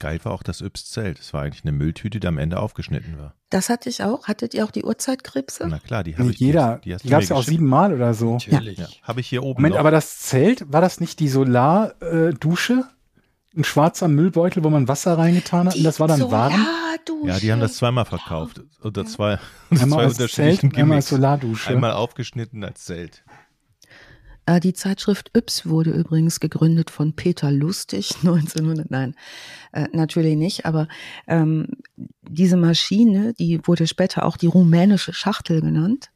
Geil war auch das Yps-Zelt. Es war eigentlich eine Mülltüte, die am Ende aufgeschnitten war. Das hatte ich auch. Hattet ihr auch die Uhrzeitkrebse? Na klar, die habe Nicht ich. jeder, die, die gab es ja auch siebenmal oder so. Natürlich. Ja, habe ich hier oben Moment, noch. aber das Zelt, war das nicht die Solardusche? Ein schwarzer Müllbeutel, wo man Wasser reingetan hat und das war dann warm? Solardusche. ja, die haben das zweimal verkauft. Oder zwei, unter Einmal zwei als Zelt einmal als. Solardusche. Einmal aufgeschnitten als Zelt. Äh, Die Zeitschrift Yps wurde übrigens gegründet von Peter Lustig 1900. Nein, äh, natürlich nicht. Aber ähm, diese Maschine, die wurde später auch die rumänische Schachtel genannt.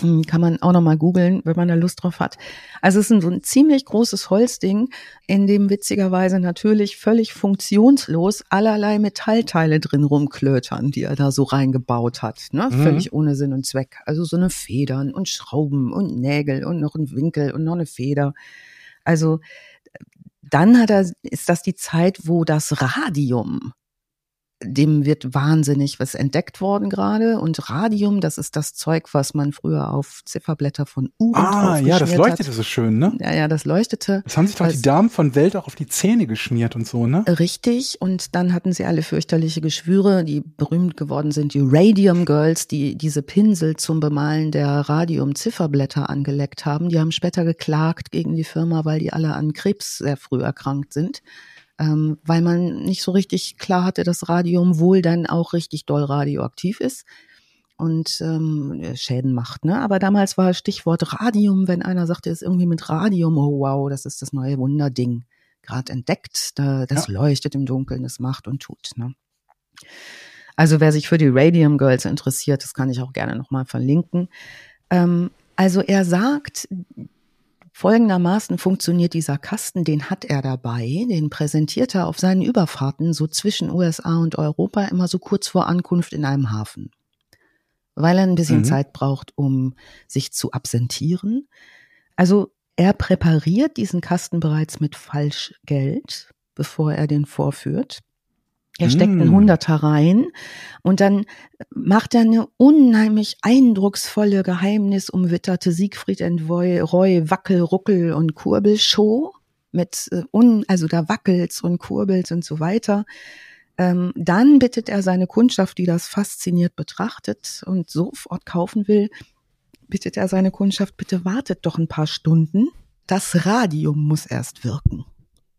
Hm, Kann man auch noch mal googeln, wenn man da Lust drauf hat. Also es ist ein, so ein ziemlich großes Holzding, in dem witzigerweise natürlich völlig funktionslos allerlei Metallteile drin rumklötern, die er da so reingebaut hat. Ne? Mhm. Völlig ohne Sinn und Zweck. Also so eine Federn und Schrauben und Nägel und noch ein Winkel und noch eine Feder. Also dann hat er, ist das die Zeit, wo das Radium dem wird wahnsinnig was entdeckt worden gerade. Und Radium, das ist das Zeug, was man früher auf Zifferblätter von Uhren Ah, ja, das leuchtete hat. so schön, ne? Ja, ja, das leuchtete. Das haben sich doch die Damen von Welt auch auf die Zähne geschmiert und so, ne? Richtig. Und dann hatten sie alle fürchterliche Geschwüre, die berühmt geworden sind, die Radium Girls, die diese Pinsel zum Bemalen der Radium-Zifferblätter angeleckt haben. Die haben später geklagt gegen die Firma, weil die alle an Krebs sehr früh erkrankt sind. Ähm, weil man nicht so richtig klar hatte, dass Radium wohl dann auch richtig doll radioaktiv ist und ähm, Schäden macht. Ne? Aber damals war Stichwort Radium, wenn einer sagte, es ist irgendwie mit Radium, oh wow, das ist das neue Wunderding. Gerade entdeckt, da, das leuchtet im Dunkeln, das macht und tut. Ne? Also wer sich für die Radium Girls interessiert, das kann ich auch gerne nochmal verlinken. Ähm, also er sagt, folgendermaßen funktioniert dieser Kasten, den hat er dabei, den präsentiert er auf seinen Überfahrten so zwischen USA und Europa immer so kurz vor Ankunft in einem Hafen. Weil er ein bisschen Mhm. Zeit braucht, um sich zu absentieren. Also er präpariert diesen Kasten bereits mit Falschgeld, bevor er den vorführt. Er steckt einen Mm. Hunderter rein und dann macht er eine unheimlich eindrucksvolle, geheimnisumwitterte Siegfried Roy, Wackel, Ruckel und Kurbelshow mit äh, un, also da wackelt's und kurbelt's und so weiter. Ähm, dann bittet er seine Kundschaft, die das fasziniert betrachtet und sofort kaufen will, bittet er seine Kundschaft, bitte wartet doch ein paar Stunden. Das Radium muss erst wirken.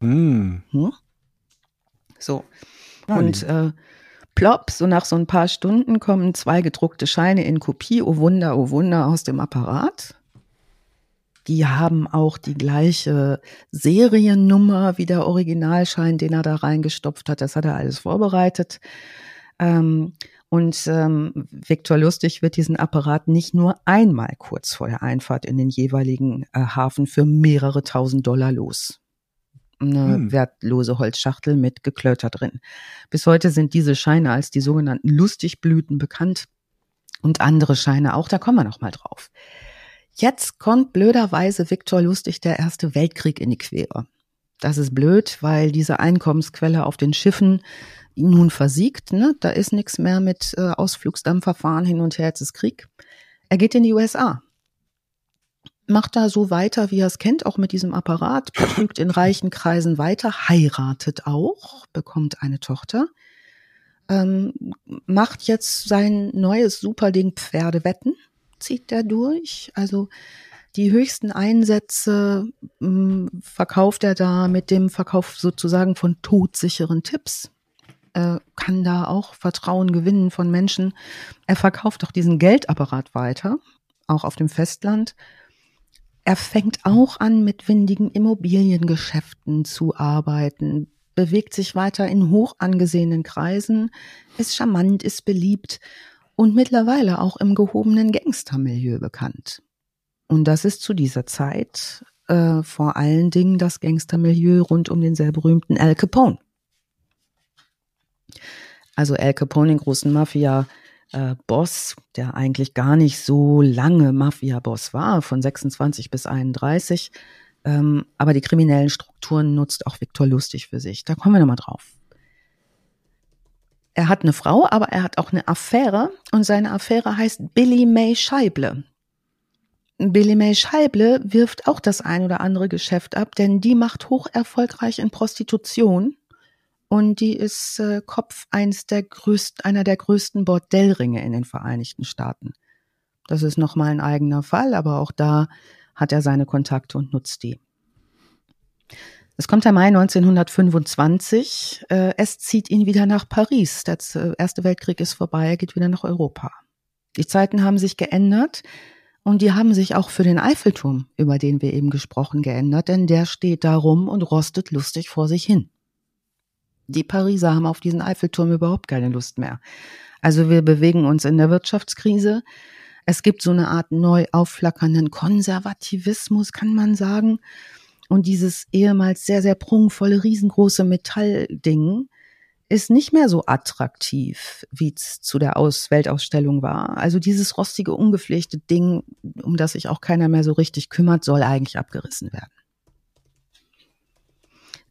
Hm. Hm? So. Ja, Und äh, plopp, so nach so ein paar Stunden kommen zwei gedruckte Scheine in Kopie, oh Wunder, oh Wunder, aus dem Apparat. Die haben auch die gleiche Seriennummer wie der Originalschein, den er da reingestopft hat. Das hat er alles vorbereitet. Ähm, und ähm, Viktor Lustig wird diesen Apparat nicht nur einmal kurz vor der Einfahrt in den jeweiligen äh, Hafen für mehrere tausend Dollar los. Eine Hm. wertlose Holzschachtel mit Geklöter drin. Bis heute sind diese Scheine als die sogenannten Lustigblüten bekannt und andere Scheine auch. Da kommen wir noch mal drauf. Jetzt kommt blöderweise Viktor Lustig der Erste Weltkrieg in die Quere. Das ist blöd, weil diese Einkommensquelle auf den Schiffen nun versiegt. Ne? Da ist nichts mehr mit äh, Ausflugsdampferfahren hin und her, jetzt ist Krieg. Er geht in die USA. Macht da so weiter, wie er es kennt, auch mit diesem Apparat, betrügt in reichen Kreisen weiter, heiratet auch, bekommt eine Tochter, ähm, macht jetzt sein neues Superding Pferdewetten, zieht der durch. Also die höchsten Einsätze mh, verkauft er da mit dem Verkauf sozusagen von todsicheren Tipps. Äh, kann da auch Vertrauen gewinnen von Menschen. Er verkauft auch diesen Geldapparat weiter, auch auf dem Festland. Er fängt auch an, mit windigen Immobiliengeschäften zu arbeiten, bewegt sich weiter in hoch angesehenen Kreisen, ist charmant, ist beliebt und mittlerweile auch im gehobenen Gangstermilieu bekannt. Und das ist zu dieser Zeit äh, vor allen Dingen das Gangstermilieu rund um den sehr berühmten Al Capone. Also Al Capone, den großen Mafia, äh, Boss, der eigentlich gar nicht so lange Mafia-Boss war, von 26 bis 31. Ähm, aber die kriminellen Strukturen nutzt auch Viktor Lustig für sich. Da kommen wir nochmal drauf. Er hat eine Frau, aber er hat auch eine Affäre und seine Affäre heißt Billy May Scheible. Billy May Scheible wirft auch das ein oder andere Geschäft ab, denn die macht hoch erfolgreich in Prostitution und die ist äh, Kopf eins der größten, einer der größten Bordellringe in den Vereinigten Staaten. Das ist nochmal ein eigener Fall, aber auch da hat er seine Kontakte und nutzt die. Es kommt der Mai 1925. Äh, es zieht ihn wieder nach Paris. Der Z- Erste Weltkrieg ist vorbei. Er geht wieder nach Europa. Die Zeiten haben sich geändert und die haben sich auch für den Eiffelturm, über den wir eben gesprochen, geändert, denn der steht da rum und rostet lustig vor sich hin. Die Pariser haben auf diesen Eiffelturm überhaupt keine Lust mehr. Also wir bewegen uns in der Wirtschaftskrise. Es gibt so eine Art neu aufflackernden Konservativismus, kann man sagen. Und dieses ehemals sehr, sehr prunkvolle, riesengroße Metallding ist nicht mehr so attraktiv, wie es zu der Aus Weltausstellung war. Also dieses rostige, ungepflegte Ding, um das sich auch keiner mehr so richtig kümmert, soll eigentlich abgerissen werden.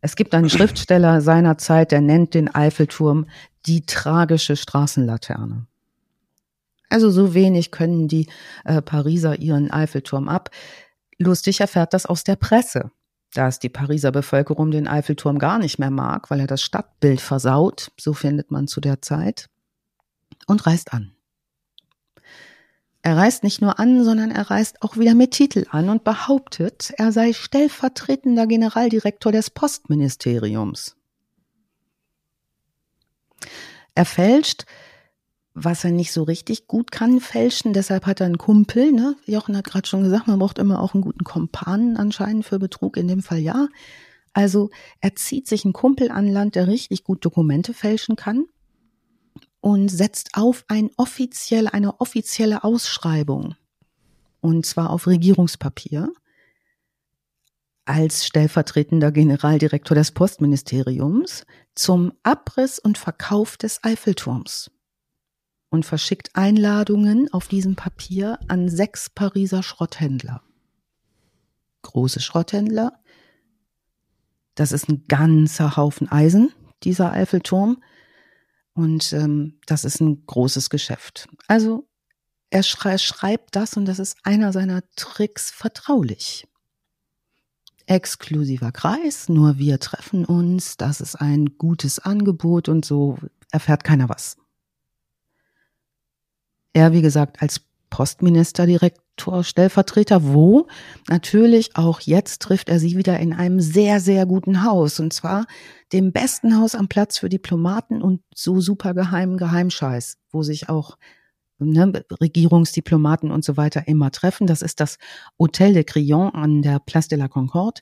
Es gibt einen Schriftsteller seiner Zeit, der nennt den Eiffelturm die tragische Straßenlaterne. Also so wenig können die äh, Pariser ihren Eiffelturm ab. Lustig erfährt das aus der Presse dass die Pariser Bevölkerung den Eiffelturm gar nicht mehr mag, weil er das Stadtbild versaut, so findet man zu der Zeit, und reist an. Er reist nicht nur an, sondern er reist auch wieder mit Titel an und behauptet, er sei stellvertretender Generaldirektor des Postministeriums. Er fälscht was er nicht so richtig gut kann, fälschen. Deshalb hat er einen Kumpel. Ne? Jochen hat gerade schon gesagt, man braucht immer auch einen guten Kompanen anscheinend für Betrug. In dem Fall ja. Also er zieht sich einen Kumpel an Land, der richtig gut Dokumente fälschen kann und setzt auf ein offiziell, eine offizielle Ausschreibung. Und zwar auf Regierungspapier als stellvertretender Generaldirektor des Postministeriums zum Abriss und Verkauf des Eiffelturms und verschickt Einladungen auf diesem Papier an sechs Pariser Schrotthändler. Große Schrotthändler. Das ist ein ganzer Haufen Eisen, dieser Eiffelturm. Und ähm, das ist ein großes Geschäft. Also er schrei schreibt das und das ist einer seiner Tricks vertraulich. Exklusiver Kreis, nur wir treffen uns, das ist ein gutes Angebot und so erfährt keiner was. Er, wie gesagt, als Postministerdirektor, Stellvertreter, wo natürlich auch jetzt trifft er sie wieder in einem sehr, sehr guten Haus. Und zwar dem besten Haus am Platz für Diplomaten und so super geheimen Geheimscheiß, wo sich auch ne, Regierungsdiplomaten und so weiter immer treffen. Das ist das Hotel de Crillon an der Place de la Concorde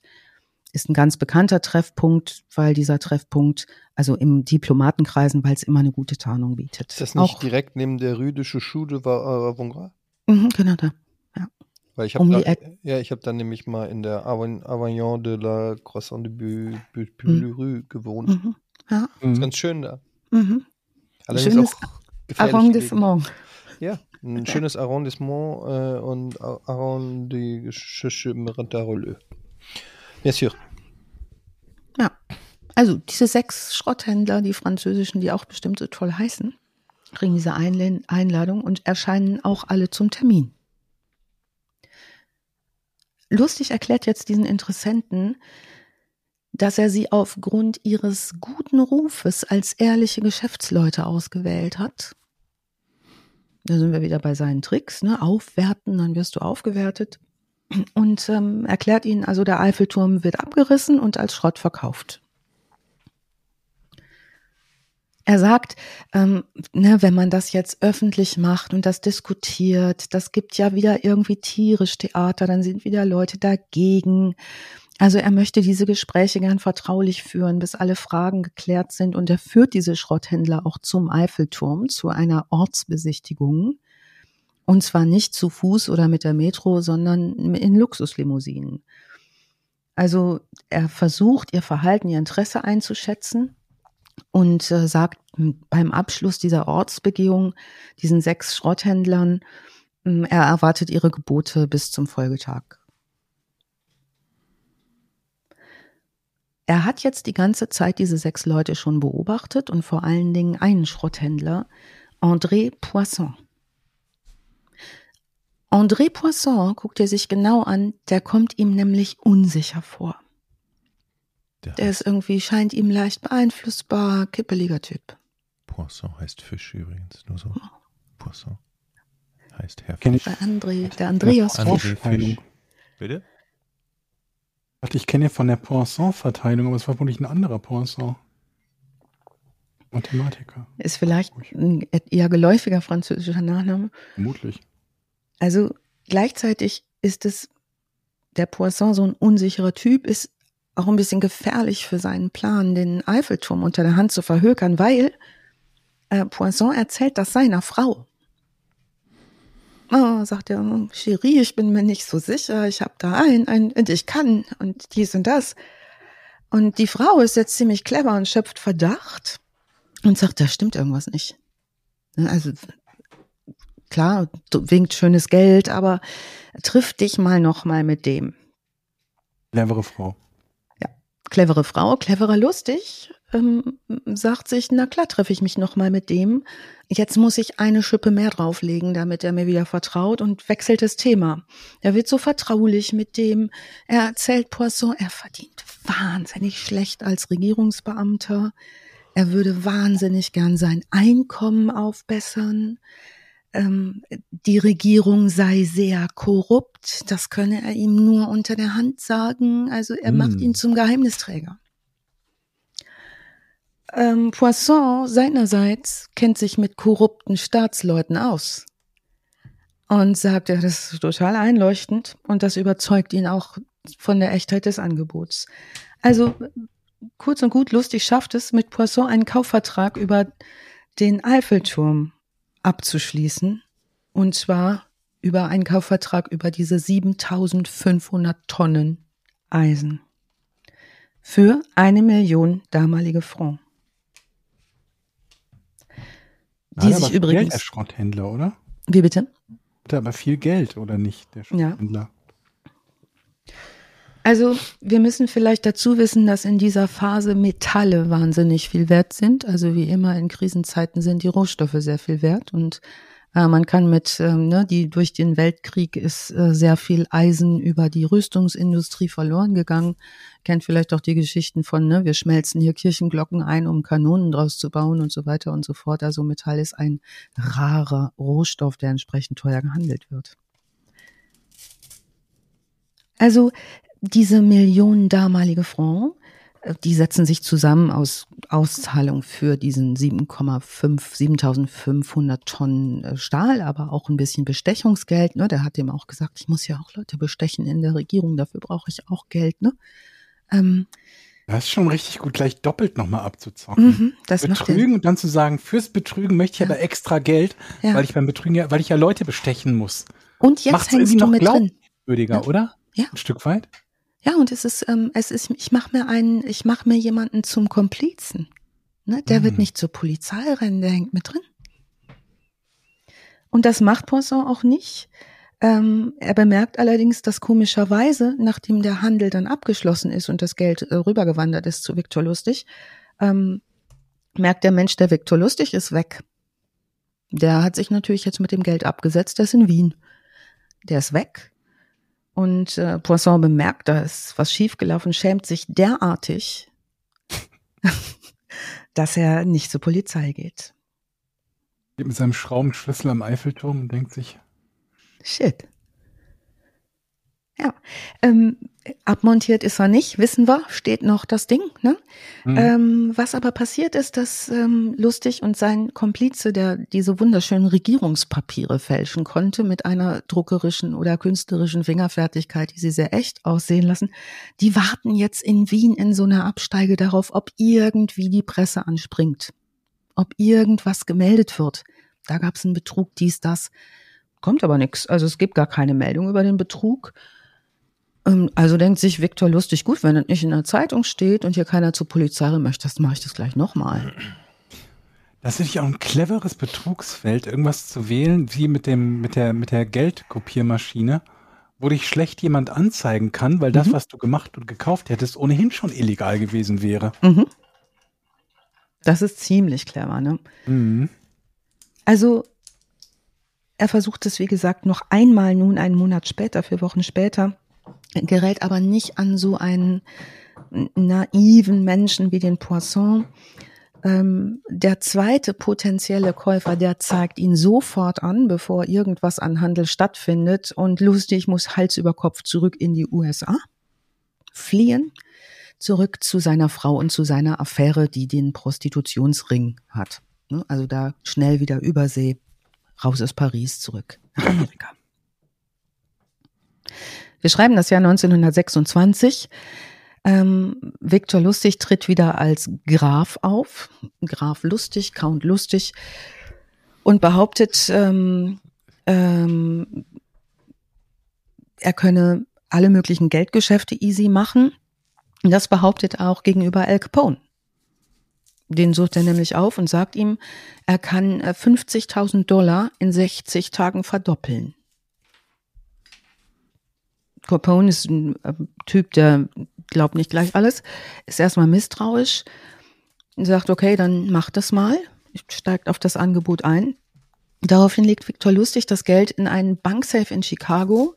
ist ein ganz bekannter Treffpunkt, weil dieser Treffpunkt, also im Diplomatenkreisen, weil es immer eine gute Tarnung bietet. Ist das nicht Auch, direkt neben der de Chouchou de Avongras? Mhm, genau da. Weil ich habe um da, ja, ich habe dann nämlich mal in der Avignon de la Croissant de Bullerue mhm. gewohnt. Mhm, ja. Ist ganz schön da. Mhm. Schönes Arrondissement. Ja, ein schönes Arrondissement äh, und Arrondissement de Roleux. Bien sûr. Ja. Also diese sechs Schrotthändler, die französischen, die auch bestimmt so toll heißen, kriegen diese Einladung und erscheinen auch alle zum Termin. Lustig erklärt jetzt diesen Interessenten, dass er sie aufgrund ihres guten Rufes als ehrliche Geschäftsleute ausgewählt hat. Da sind wir wieder bei seinen Tricks, ne? Aufwerten, dann wirst du aufgewertet und ähm, erklärt ihnen also, der Eiffelturm wird abgerissen und als Schrott verkauft. Er sagt, ähm, ne, wenn man das jetzt öffentlich macht und das diskutiert, das gibt ja wieder irgendwie tierisch Theater, dann sind wieder Leute dagegen. Also er möchte diese Gespräche gern vertraulich führen, bis alle Fragen geklärt sind und er führt diese Schrotthändler auch zum Eiffelturm, zu einer Ortsbesichtigung. Und zwar nicht zu Fuß oder mit der Metro, sondern in Luxuslimousinen. Also er versucht, ihr Verhalten, ihr Interesse einzuschätzen und äh, sagt beim Abschluss dieser Ortsbegehung diesen sechs Schrotthändlern, äh, er erwartet ihre Gebote bis zum Folgetag. Er hat jetzt die ganze Zeit diese sechs Leute schon beobachtet und vor allen Dingen einen Schrotthändler, André Poisson. André Poisson guckt er sich genau an, der kommt ihm nämlich unsicher vor. Der, der ist irgendwie, scheint ihm leicht beeinflussbar, kippeliger Typ. Poisson heißt Fisch übrigens, nur so. Oh. Poisson heißt Herr Fisch. Der André, der Andreas André Fisch. Bitte? Ich kenne von der Poisson-Verteilung, aber es war vermutlich ein anderer Poisson. Mathematiker. Ist vielleicht ein eher geläufiger französischer Nachname. Vermutlich. Also gleichzeitig ist es der Poisson so ein unsicherer Typ, ist auch ein bisschen gefährlich für seinen Plan, den Eiffelturm unter der Hand zu verhökern, weil äh, Poisson erzählt das seiner Frau. Oh, sagt er, oh, Cherie, ich bin mir nicht so sicher. Ich habe da ein, ein, und ich kann und dies und das. Und die Frau ist jetzt ziemlich clever und schöpft Verdacht und sagt, da stimmt irgendwas nicht. Ne, also klar, winkt schönes Geld, aber triff dich mal noch mal mit dem. Clevere Frau. Clevere Frau, cleverer lustig, ähm, sagt sich, na klar, treffe ich mich noch mal mit dem. Jetzt muss ich eine Schippe mehr drauflegen, damit er mir wieder vertraut und wechselt das Thema. Er wird so vertraulich mit dem. Er erzählt Poisson, er verdient wahnsinnig schlecht als Regierungsbeamter. Er würde wahnsinnig gern sein Einkommen aufbessern. Ähm, die Regierung sei sehr korrupt. Das könne er ihm nur unter der Hand sagen. Also er mm. macht hm. ihn zum Geheimnisträger. Ähm, Poisson seinerseits kennt sich mit korrupten Staatsleuten aus und sagt, ja, das ist total einleuchtend und das überzeugt ihn auch von der Echtheit des Angebots. Also kurz und gut, lustig schafft es mit Poisson einen Kaufvertrag über den Eiffelturm abzuschließen. Und zwar über einen Kaufvertrag über diese 7500 Tonnen Eisen. Für eine Million damalige Franc. Die sich übrigens. Geld, der Schrotthändler, oder? Wie bitte? Hat aber viel Geld, oder nicht, der Schrotthändler? Ja. Also wir müssen vielleicht dazu wissen, dass in dieser Phase Metalle wahnsinnig viel wert sind. Also wie immer in Krisenzeiten sind die Rohstoffe sehr viel wert und äh, man kann mit, ähm, ne, die durch den Weltkrieg ist äh, sehr viel Eisen über die Rüstungsindustrie verloren gegangen. Kennt vielleicht auch die Geschichten von, ne, wir schmelzen hier Kirchenglocken ein, um Kanonen draus zu bauen und so weiter und so fort. Also Metall ist ein rarer Rohstoff, der entsprechend teuer gehandelt wird. Also diese Millionen damalige Franc, äh, die setzen sich zusammen aus Auszahlung für diesen 7,5, 7500 Tonnen äh, Stahl, aber auch ein bisschen Bestechungsgeld. Ne? Der hat ihm auch gesagt, ich muss ja auch Leute bestechen in der Regierung, dafür brauche ich auch Geld. Ne? Ähm, das ist schon richtig gut, gleich doppelt nochmal abzuzocken. Mhm, das Betrügen und dann zu sagen, fürs Betrügen möchte ich ja. aber extra Geld, ja. weil ich beim Betrügen ja, weil ich ja Leute bestechen muss. Und jetzt Macht's hängst du noch mit drin. Ja. oder? Ja. Ein Stück weit. Ja, und es ist, ähm, es ist, ich mache mir einen, ich mache mir jemanden zum Komplizen. Ne? Der mhm. wird nicht zur Polizei rennen, der hängt mit drin. Und das macht Poisson auch nicht. Ähm, er bemerkt allerdings, dass komischerweise, nachdem der Handel dann abgeschlossen ist und das Geld äh, rübergewandert ist zu Viktor Lustig, ähm, merkt der Mensch, der Viktor Lustig ist weg. Der hat sich natürlich jetzt mit dem Geld abgesetzt, der ist in Wien. Der ist weg. Und äh, Poisson bemerkt, da ist was schiefgelaufen, schämt sich derartig, dass er nicht zur Polizei geht. Geht mit seinem Schraubenschlüssel am Eiffelturm und denkt sich, Shit. Ja, ähm, abmontiert ist er nicht, wissen wir, steht noch das Ding. Ne? Mhm. Ähm, was aber passiert ist, dass ähm, Lustig und sein Komplize, der diese wunderschönen Regierungspapiere fälschen konnte, mit einer druckerischen oder künstlerischen Fingerfertigkeit, die sie sehr echt aussehen lassen, die warten jetzt in Wien in so einer Absteige darauf, ob irgendwie die Presse anspringt, ob irgendwas gemeldet wird. Da gab es einen Betrug, dies, das. Kommt aber nichts. Also es gibt gar keine Meldung über den Betrug. Ähm, also denkt sich Viktor lustig, gut, wenn das nicht in der Zeitung steht und hier keiner zur Polizei möchte, das mache ich das gleich nochmal. Das ist natürlich auch ein cleveres Betrugsfeld, irgendwas zu wählen, wie mit dem, mit der, mit der Geldkopiermaschine, wo dich schlecht jemand anzeigen kann, weil das, mhm. was du gemacht und gekauft hättest, ohnehin schon illegal gewesen wäre. Mhm. Das ist ziemlich clever, ne? Mhm. Also, er versucht es, wie gesagt, noch einmal nun einen Monat später, vier Wochen später gerät aber nicht an so einen naiven Menschen wie den Poisson. Ähm, der zweite potenzielle Käufer, der zeigt ihn sofort an, bevor irgendwas an Handel stattfindet. Und lustig muss Hals über Kopf zurück in die USA, fliehen, zurück zu seiner Frau und zu seiner Affäre, die den Prostitutionsring hat. Ne, also da schnell wieder Übersee, raus aus Paris, zurück nach Amerika. Wir schreiben das Jahr 1926. Ähm, Viktor Lustig tritt wieder als Graf auf, Graf Lustig, Count Lustig, und behauptet, ähm, ähm, er könne alle möglichen Geldgeschäfte easy machen. Das behauptet er auch gegenüber Al Capone. Den sucht er nämlich auf und sagt ihm, er kann 50.000 äh, Dollar in 60 Tagen verdoppeln. Capone ist ein äh, Typ, der glaubt nicht gleich alles, ist erstmal misstrauisch, sagt, okay, dann mach das mal, steigt auf das Angebot ein. Daraufhin legt Viktor Lustig das Geld in einen Banksafe in Chicago,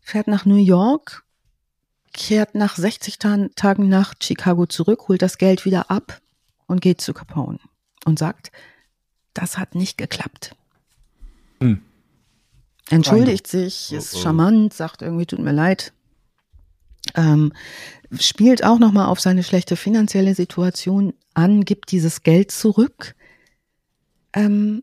fährt nach New York, kehrt nach 60 Tagen nach Chicago zurück, holt das Geld wieder ab und geht zu Capone und sagt, das hat nicht geklappt. Hm. Entschuldigt sich, ist oh, oh. charmant, sagt irgendwie, tut mir leid. Ähm, spielt auch nochmal auf seine schlechte finanzielle Situation an, gibt dieses Geld zurück. Ähm,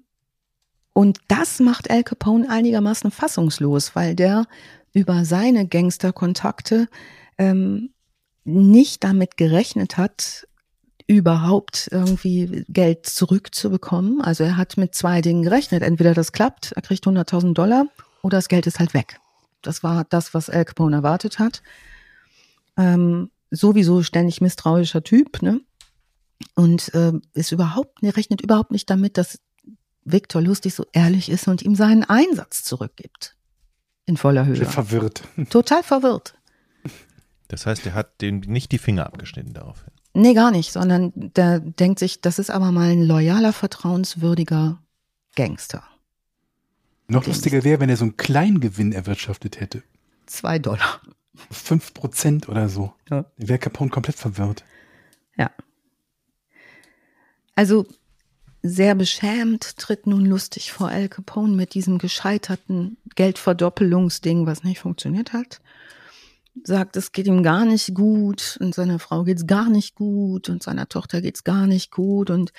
und das macht Al Capone einigermaßen fassungslos, weil der über seine Gangsterkontakte ähm, nicht damit gerechnet hat, überhaupt irgendwie Geld zurückzubekommen. Also er hat mit zwei Dingen gerechnet. Entweder das klappt, er kriegt 100.000 Dollar oder das Geld ist halt weg. Das war das, was Al Capone erwartet hat. Ähm, sowieso ständig misstrauischer Typ, ne? Und äh, ist überhaupt, er rechnet überhaupt nicht damit, dass Viktor Lustig so ehrlich ist und ihm seinen Einsatz zurückgibt. In voller Höhe. Verwirrt. Total verwirrt. Das heißt, er hat dem nicht die Finger abgeschnitten daraufhin. Nee, gar nicht, sondern der denkt sich, das ist aber mal ein loyaler, vertrauenswürdiger Gangster. Noch lustiger wäre, wenn er so einen Kleingewinn erwirtschaftet hätte. Zwei Dollar. Fünf Prozent oder so. Ja. Wäre Capone komplett verwirrt. Ja. Also sehr beschämt tritt nun lustig vor Al Capone mit diesem gescheiterten Geldverdoppelungsding, was nicht funktioniert hat. Sagt, es geht ihm gar nicht gut und seiner Frau geht's gar nicht gut und seiner Tochter geht's gar nicht gut und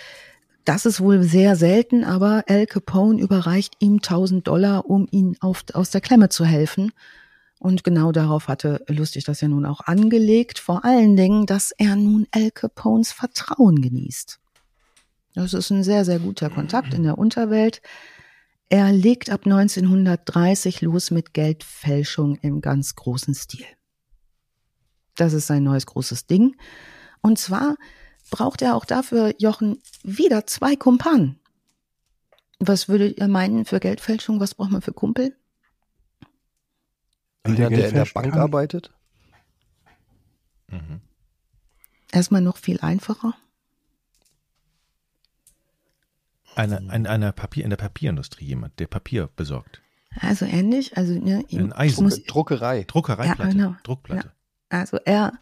das ist wohl sehr selten, aber Al Capone überreicht ihm 1000 Dollar, um ihn auf, aus der Klemme zu helfen. Und genau darauf hatte Lustig das ja nun auch angelegt, vor allen Dingen, dass er nun Al Capones Vertrauen genießt. Das ist ein sehr, sehr guter Kontakt in der Unterwelt. Er legt ab 1930 los mit Geldfälschung im ganz großen Stil. Das ist sein neues großes Ding. Und zwar braucht er auch dafür, Jochen, wieder zwei Kumpanen. Was würdet ihr meinen für Geldfälschung? Was braucht man für Kumpel? Einer, der in der Bank kann. arbeitet? Mhm. Erstmal noch viel einfacher. Eine, ein, einer Papier, in der Papierindustrie jemand, der Papier besorgt. Also ähnlich, also ne, in Eisen. Muss, Druckerei. Druckereiplatte. Ja, genau. Druckplatte. Ja. Also er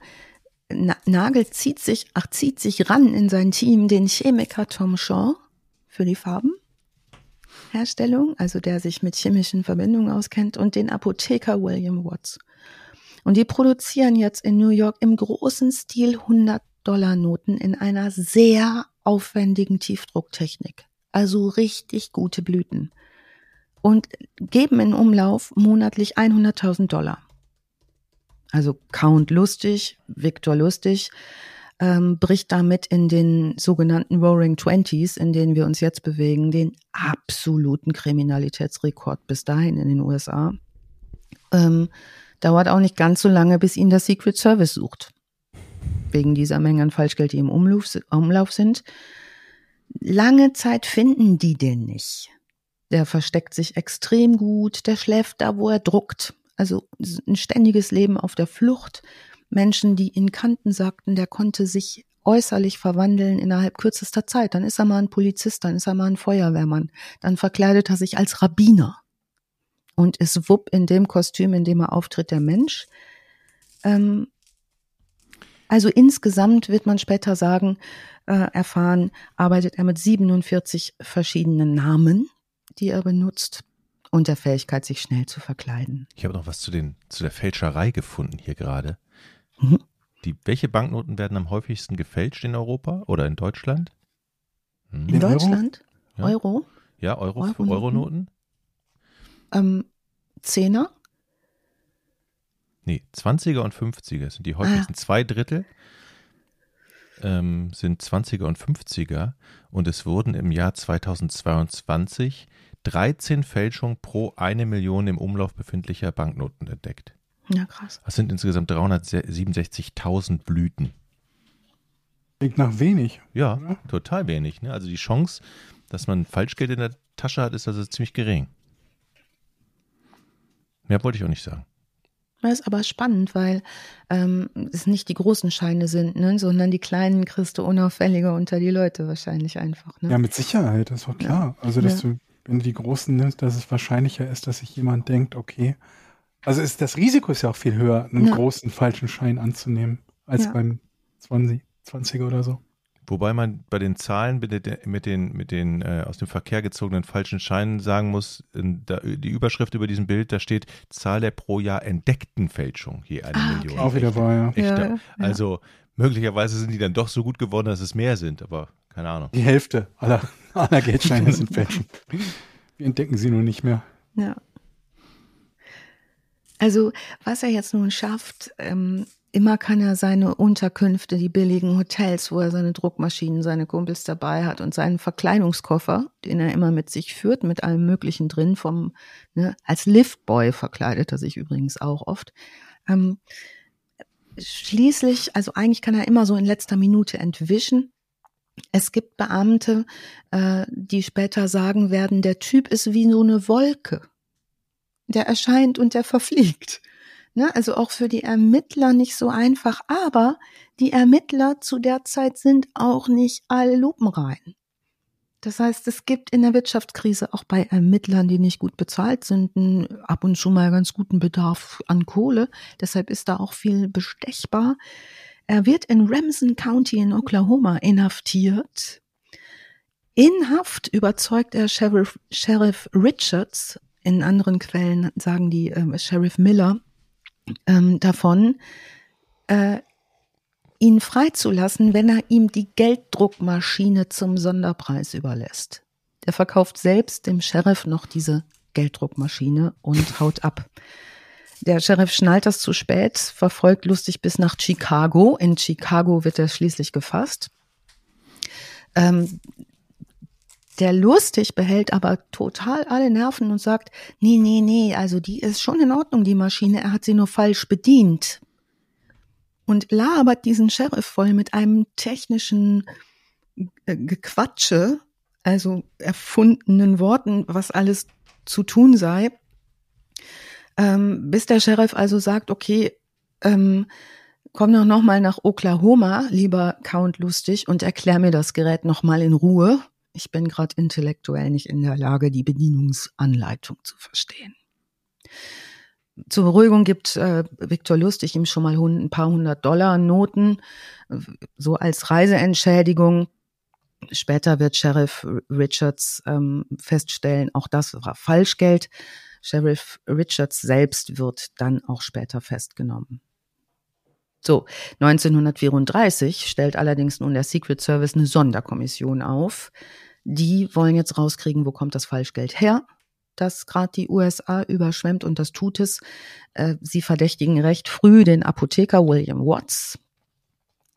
Nagel zieht sich, ach, zieht sich ran in sein Team den Chemiker Tom Shaw für die Farbenherstellung, also der sich mit chemischen Verbindungen auskennt, und den Apotheker William Watts. Und die produzieren jetzt in New York im großen Stil 100 Dollar Noten in einer sehr aufwendigen Tiefdrucktechnik also richtig gute Blüten, und geben in Umlauf monatlich 100.000 Dollar. Also Count Lustig, Victor Lustig, ähm, bricht damit in den sogenannten Roaring Twenties, in denen wir uns jetzt bewegen, den absoluten Kriminalitätsrekord bis dahin in den USA. Ähm, dauert auch nicht ganz so lange, bis ihn der Secret Service sucht. Wegen dieser Mengen an Falschgeld, die im Umlauf, Umlauf sind. Lange Zeit finden die den nicht. Der versteckt sich extrem gut, der schläft da, wo er druckt. Also ein ständiges Leben auf der Flucht. Menschen, die ihn kannten, sagten, der konnte sich äußerlich verwandeln innerhalb kürzester Zeit. Dann ist er mal ein Polizist, dann ist er mal ein Feuerwehrmann, dann verkleidet er sich als Rabbiner und ist wupp in dem Kostüm, in dem er auftritt, der Mensch. Ähm, also insgesamt wird man später sagen, äh, erfahren, arbeitet er mit 47 verschiedenen Namen, die er benutzt und der Fähigkeit, sich schnell zu verkleiden. Ich habe noch was zu, den, zu der Fälscherei gefunden hier gerade. Mhm. Die, welche Banknoten werden am häufigsten gefälscht in Europa oder in Deutschland? Hm. In Deutschland? Ja. Euro? Ja, Euro, Euro für Euronoten? Ähm, Zehner? Nee, 20er und 50er sind die häufigsten. Ah. Zwei Drittel ähm, sind 20er und 50er und es wurden im Jahr 2022 13 Fälschungen pro eine Million im Umlauf befindlicher Banknoten entdeckt. Ja, krass. Das sind insgesamt 367.000 Blüten. Klingt nach wenig. Ja, Ja. total wenig. Ne? Also die Chance, dass man Falschgeld in der Tasche hat, ist also ziemlich gering. Mehr wollte ich auch nicht sagen. Das ist aber spannend, weil ähm, es nicht die großen Scheine sind, ne, sondern die kleinen kriegst du unauffälliger unter die Leute wahrscheinlich einfach. Ne? Ja, mit Sicherheit, das ist doch klar. Also, dass Ja. du, wenn du die großen nimmst, dass es wahrscheinlicher ist, dass sich jemand denkt, okay. Also ist das Risiko ist ja auch viel höher, einen Ja. großen falschen Schein anzunehmen, als Ja. beim 20, 20er oder so. Wobei man bei den Zahlen mit den, mit den, mit den äh, aus dem Verkehr gezogenen falschen Scheinen sagen muss, in da, die Überschrift über diesem Bild, da steht Zahl der pro Jahr entdeckten Fälschungen je eine Ah, Million. okay. Auch wieder wahr, ja. Echter. Ja, ja. Also möglicherweise sind die dann doch so gut geworden, dass es mehr sind, aber keine Ahnung. Die Hälfte aller, aller Geldscheine sind Fälschung. Wir entdecken sie nur nicht mehr. Ja. Also, was er jetzt nun schafft, ähm, immer kann er seine Unterkünfte, die billigen Hotels, wo er seine Druckmaschinen, seine Kumpels dabei hat und seinen Verkleidungskoffer, den er immer mit sich führt, mit allem Möglichen drin, vom, ne, als Liftboy verkleidet er sich übrigens auch oft. Ähm, schließlich, also eigentlich kann er immer so in letzter Minute entwischen. Es gibt Beamte, äh, die später sagen werden, der Typ ist wie so eine Wolke. Der erscheint und der verfliegt. Ne? Also auch für die Ermittler nicht so einfach, aber die Ermittler zu der Zeit sind auch nicht alle lupenrein. Das heißt, es gibt in der Wirtschaftskrise auch bei Ermittlern, die nicht gut bezahlt sind, ab und zu mal ganz guten Bedarf an Kohle. Deshalb ist da auch viel bestechbar. Er wird in Ramsey County in Oklahoma inhaftiert. In Haft überzeugt er Sheriff, Sheriff Richards, in anderen Quellen sagen die ähm, Sheriff Miller, ähm, davon, äh, ihn freizulassen, wenn er ihm die Gelddruckmaschine zum Sonderpreis überlässt. Der verkauft selbst dem Sheriff noch diese Gelddruckmaschine und haut ab. Der Sheriff schnallt das zu spät, verfolgt lustig bis nach Chicago. In Chicago wird er schließlich gefasst. Ähm, der lustig behält aber total alle Nerven und sagt, nee, nee, nee, also die ist schon in Ordnung, die Maschine, er hat sie nur falsch bedient. Und labert diesen Sheriff voll mit einem technischen äh, Gequatsche, also erfundenen Worten, was alles zu tun sei, ähm, bis der Sheriff also sagt, okay, ähm, komm doch noch mal nach Oklahoma, lieber Count Lustig, und erklär mir das Gerät noch mal in Ruhe. Ich bin gerade intellektuell nicht in der Lage, die Bedienungsanleitung zu verstehen. Zur Beruhigung gibt äh, Viktor Lustig ihm schon mal ein paar hundert Dollar Noten, so als Reiseentschädigung. Später wird Sheriff Richards ähm, feststellen, auch das war Falschgeld. Sheriff Richards selbst wird dann auch später festgenommen. So, 1934 stellt allerdings nun der Secret Service eine Sonderkommission auf. Die wollen jetzt rauskriegen, wo kommt das Falschgeld her, das gerade die USA überschwemmt und das tut es. Äh, Sie verdächtigen recht früh den Apotheker William Watts.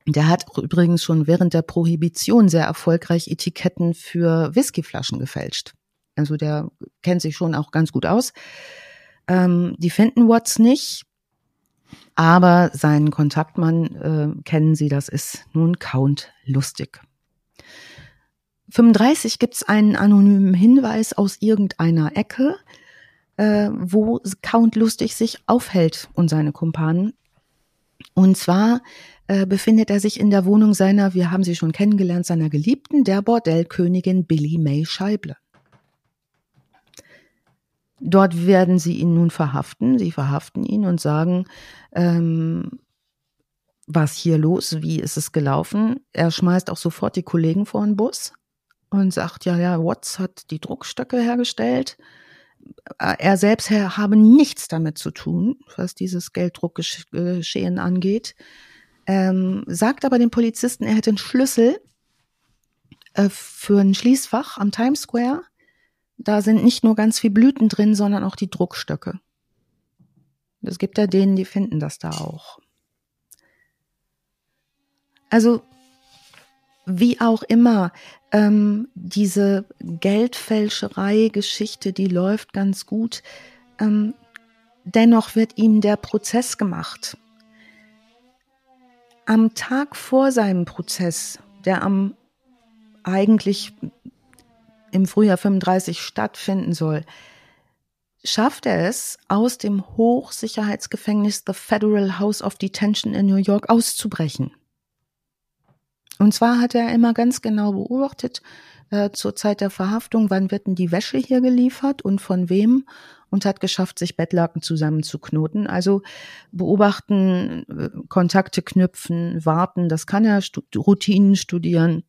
Der hat übrigens schon während der Prohibition sehr erfolgreich Etiketten für Whiskyflaschen gefälscht. Also der kennt sich schon auch ganz gut aus. Ähm, die finden Watts nicht, aber seinen Kontaktmann äh, kennen sie, das ist nun Count Lustig. 35 gibt es einen anonymen Hinweis aus irgendeiner Ecke, äh, wo Count Lustig sich aufhält und seine Kumpanen. Und zwar äh, befindet er sich in der Wohnung seiner, wir haben sie schon kennengelernt, seiner Geliebten, der Bordellkönigin Billy May Scheible. Dort werden sie ihn nun verhaften. Sie verhaften ihn und sagen, ähm, was hier los, wie ist es gelaufen. Er schmeißt auch sofort die Kollegen vor den Bus und sagt, ja, ja, Watts hat die Druckstöcke hergestellt. Er selbst habe nichts damit zu tun, was dieses Gelddruckgeschehen angeht. Ähm, sagt aber dem Polizisten, er hätte einen Schlüssel äh, für ein Schließfach am Times Square. Da sind nicht nur ganz viel Blüten drin, sondern auch die Druckstöcke. Es gibt ja denen, die finden das da auch. Also Wie auch immer, ähm, diese Geldfälscherei-Geschichte, die läuft ganz gut. Ähm, dennoch wird ihm der Prozess gemacht. Am Tag vor seinem Prozess, der am eigentlich im Frühjahr 35 stattfinden soll, schafft er es, aus dem Hochsicherheitsgefängnis The Federal House of Detention in New York auszubrechen. Und zwar hat er immer ganz genau beobachtet, äh, zur Zeit der Verhaftung, wann wird denn die Wäsche hier geliefert und von wem und hat geschafft, sich Bettlaken zusammenzuknoten. Also beobachten, äh, Kontakte knüpfen, warten, das kann er, Routinen studieren.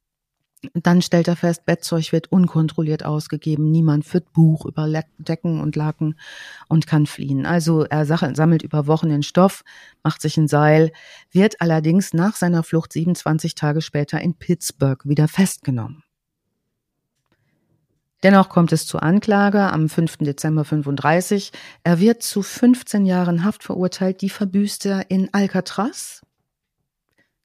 Dann stellt er fest, Bettzeug wird unkontrolliert ausgegeben, niemand führt Buch über Decken und Laken und kann fliehen. Also er sammelt über Wochen den Stoff, macht sich ein Seil, wird allerdings nach seiner Flucht 27 Tage später in Pittsburgh wieder festgenommen. Dennoch kommt es zur Anklage am 5. Dezember 35. Er wird zu 15 Jahren Haft verurteilt, die verbüßt er in Alcatraz.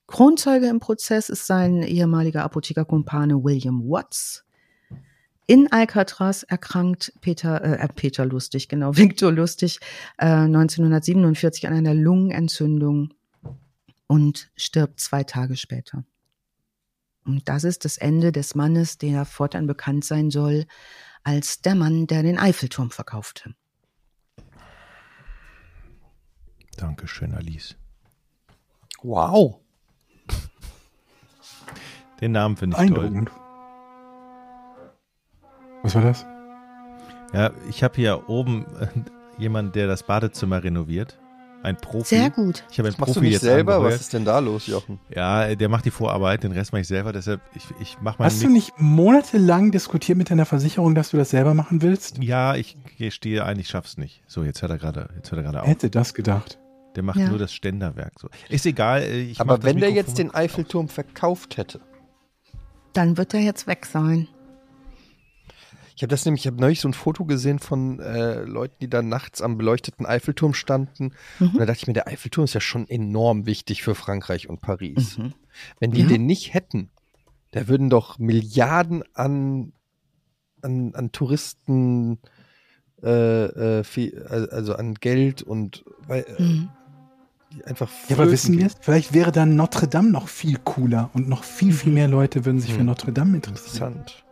Kronzeuge im Prozess ist sein ehemaliger Apothekerkumpane William Watts. In Alcatraz erkrankt Peter, äh, Peter Lustig, genau, Victor Lustig, äh, 1947 an einer Lungenentzündung und stirbt zwei Tage später. Und das ist das Ende des Mannes, der fortan bekannt sein soll als der Mann, der den Eiffelturm verkaufte. Dankeschön, Alice. Wow. Den Namen finde ich toll. Was war das? Ja, ich habe hier oben äh, jemanden, der das Badezimmer renoviert. Ein Profi. Sehr gut. Ich habe einen Das machst Profi du nicht jetzt selber? angeheuert. Was ist denn da los, Jochen? Ja, der macht die Vorarbeit, den Rest mache ich selber. Deshalb, ich, ich mache mal Hast du nicht monatelang diskutiert mit deiner Versicherung, dass du das selber machen willst? Ja, ich gestehe ein, ich schaff's nicht. So, jetzt hört er gerade, jetzt hört er gerade auf. Hätte das gedacht. Der macht Ja. nur das Ständerwerk. So. Ist egal. äh, Aber das wenn der jetzt den Eiffelturm verkauft hätte. Dann wird er jetzt weg sein. Ich habe das nämlich, ich habe neulich so ein Foto gesehen von äh, Leuten, die da nachts am beleuchteten Eiffelturm standen. Mhm. Und da dachte ich mir, der Eiffelturm ist ja schon enorm wichtig für Frankreich und Paris. Mhm. Wenn die Ja. den nicht hätten, da würden doch Milliarden an, an, an Touristen, äh, äh, viel, also an Geld und weil, äh, Mhm. Einfach Ja, aber wissen wir? Vielleicht wäre dann Notre Dame noch viel cooler und noch viel, viel mehr Leute würden sich für Hm. Notre Dame interessieren. Interessant.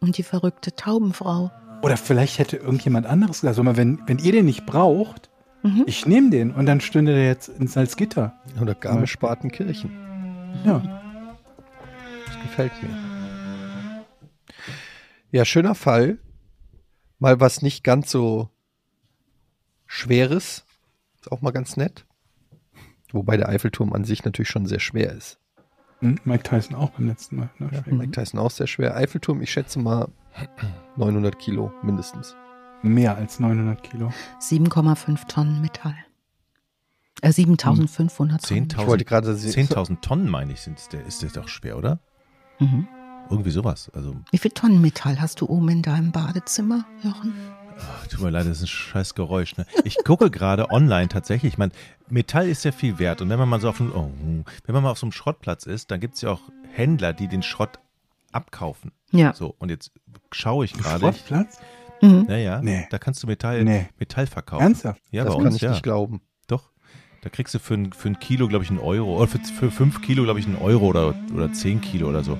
Und die verrückte Taubenfrau. Oder vielleicht hätte irgendjemand anderes gesagt, sag mal, wenn, wenn ihr den nicht braucht, Mhm. ich nehme den und dann stünde der jetzt in Salzgitter. Oder Garmisch-Partenkirchen. Ja. Das gefällt mir. Ja, schöner Fall. Mal was nicht ganz so Schweres. Ist auch mal ganz nett. Wobei der Eiffelturm an sich natürlich schon sehr schwer ist. Hm, Mike Tyson auch beim letzten Mal. Ne? Ja, Mike Tyson auch sehr schwer. Eiffelturm, ich schätze mal 900 Kilo mindestens. Mehr als 900 Kilo. 7,5 Tonnen Metall. Äh, 7500 Tonnen. 10.000 Ich wollte gerade se- 10.000 Tonnen, meine ich, sind, der, ist das doch schwer, oder? Mhm. Irgendwie sowas. Also, Wie viel Tonnen Metall hast du oben in deinem Badezimmer, Jochen? Ach, tut mir leid, das ist ein scheiß Geräusch. Ne? Ich gucke gerade online tatsächlich. Ich meine, Metall ist ja viel wert. Und wenn man mal so auf einem, oh, wenn man mal auf so einem Schrottplatz ist, dann gibt es ja auch Händler, die den Schrott abkaufen. Ja. So, und jetzt schaue ich gerade. Schrottplatz? Mhm. Naja, Nee. da kannst du Metall, Nee. Metall verkaufen. Ernsthaft? Ja, das bei kann uns, ich ja. nicht glauben. Doch. Da kriegst du für ein, für ein Kilo, glaube ich, einen Euro. Oder für, für fünf Kilo, glaube ich, einen Euro oder, oder zehn Kilo oder so.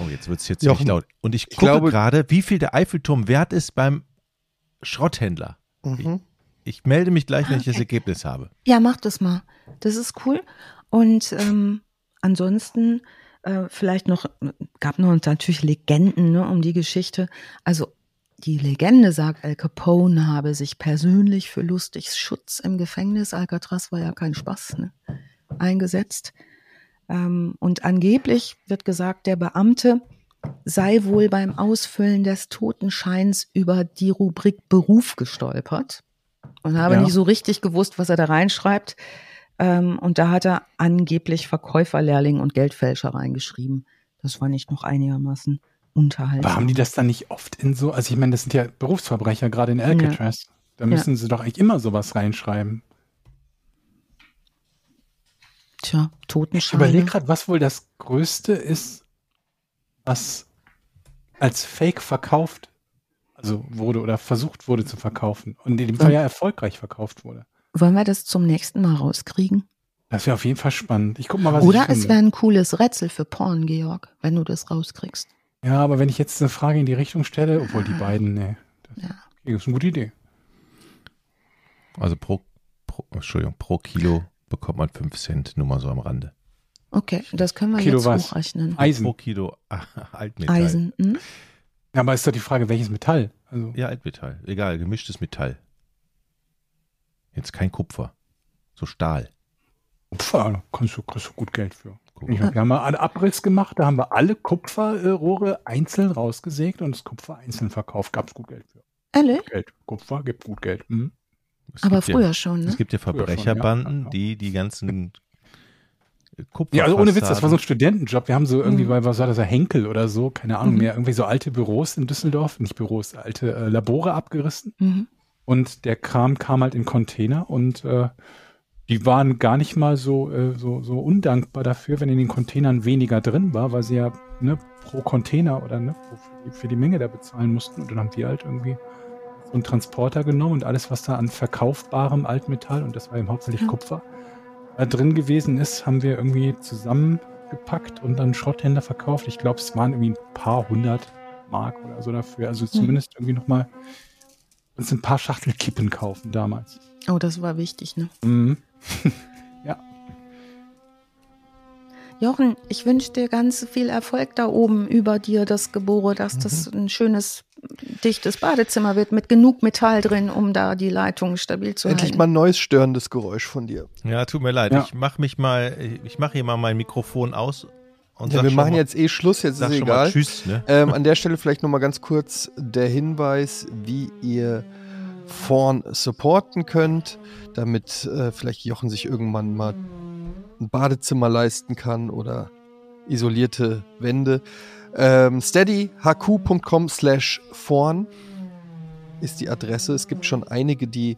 Oh, jetzt wird es jetzt nicht laut. Und ich ich gucke glaube- gerade, wie viel der Eiffelturm wert ist beim Schrotthändler. Mhm. Ich melde mich gleich, wenn ich das. Ergebnis habe. Ja, mach das mal. Das ist cool. Und ähm, ansonsten äh, vielleicht noch, gab noch natürlich Legenden ne, um die Geschichte. Also die Legende sagt, Al Capone habe sich persönlich für Lustigs Schutz im Gefängnis, Alcatraz war ja kein Spaß, ne, eingesetzt. Ähm, und angeblich wird gesagt, der Beamte sei wohl beim Ausfüllen des Totenscheins über die Rubrik Beruf gestolpert und habe Ja. nicht so richtig gewusst, was er da reinschreibt. Ähm, und da hat er angeblich Verkäuferlehrling und Geldfälscher reingeschrieben. Das fand ich noch einigermaßen unterhaltsam. Aber haben die das dann nicht oft in so, also ich meine, das sind ja Berufsverbrecher, gerade in Alcatraz. Da müssen sie doch eigentlich immer sowas reinschreiben. Tja, Ich Totenscheine. überlege gerade, was wohl das Größte ist, was als Fake verkauft also wurde oder versucht wurde zu verkaufen und in dem Fall ja erfolgreich verkauft wurde. Wollen wir das zum nächsten Mal rauskriegen? Das wäre auf jeden Fall spannend. Ich guck mal, was Oder ich es wäre ein cooles Rätsel für Porn, Georg, wenn du das rauskriegst. Ja, aber wenn ich jetzt eine Frage in die Richtung stelle, obwohl die beiden, nee. Das, Ja. ist eine gute Idee. Also pro, pro, Entschuldigung, pro Kilo bekommt man 5 Cent, nur mal so am Rande. Okay, das können wir Kilo jetzt was? hochrechnen. Eisen. Pro Kilo Altmetall. Eisen. Hm? Ja, aber ist doch die Frage, welches Metall? Also, Ja, Altmetall. Egal, gemischtes Metall. Jetzt kein Kupfer. So Stahl. Kupfer, da kannst du, kriegst du gut Geld für. Guck. Ich hab, wir haben mal einen Abriss gemacht, da haben wir alle Kupferrohre einzeln rausgesägt und das Kupfer einzeln verkauft. Gab es gut Geld für. Ehrlich? Geld. Kupfer gibt gut Geld. Hm? Es Aber gibt früher ja, schon, ne? Es gibt ja schon, Verbrecherbanden, ja. die die ganzen Kupfer. Ja, also ohne Witz, das war so ein Studentenjob. Wir haben so irgendwie, bei, was war das, Henkel oder so, keine Ahnung Mhm. mehr, irgendwie so alte Büros in Düsseldorf, nicht Büros, alte äh, Labore abgerissen. Mhm. Und der Kram kam halt in Container und äh, die waren gar nicht mal so, äh, so, so undankbar dafür, wenn in den Containern weniger drin war, weil sie ja ne, pro Container oder ne, pro- für, die, für die Menge da bezahlen mussten. Und dann haben wir halt irgendwie so einen Transporter genommen und alles, was da an verkaufbarem Altmetall, und das war eben hauptsächlich Ja. Kupfer, da drin gewesen ist, haben wir irgendwie zusammengepackt und dann Schrotthändler verkauft. Ich glaube, es waren irgendwie ein paar hundert Mark oder so dafür. Also zumindest irgendwie nochmal uns ein paar Schachtel Kippen kaufen damals. Oh, das war wichtig, ne? Mhm. Jochen, ich wünsche dir ganz viel Erfolg da oben über dir, das Gebore, dass das ein schönes, dichtes Badezimmer wird mit genug Metall drin, um da die Leitung stabil zu Endlich halten. mal ein neues störendes Geräusch von dir. Ja, tut mir leid. Ja. Ich mache mich mal, ich mache hier mal mein Mikrofon aus und Ja, wir machen mal, jetzt eh Schluss, jetzt ist schon mal egal. Tschüss, ne? Ähm, an der Stelle vielleicht nochmal ganz kurz der Hinweis, wie ihr Vorn supporten könnt, damit äh, vielleicht Jochen sich irgendwann mal ein Badezimmer leisten kann oder isolierte Wände. Ähm, steadyhq.com slash vorn ist die Adresse. Es gibt schon einige, die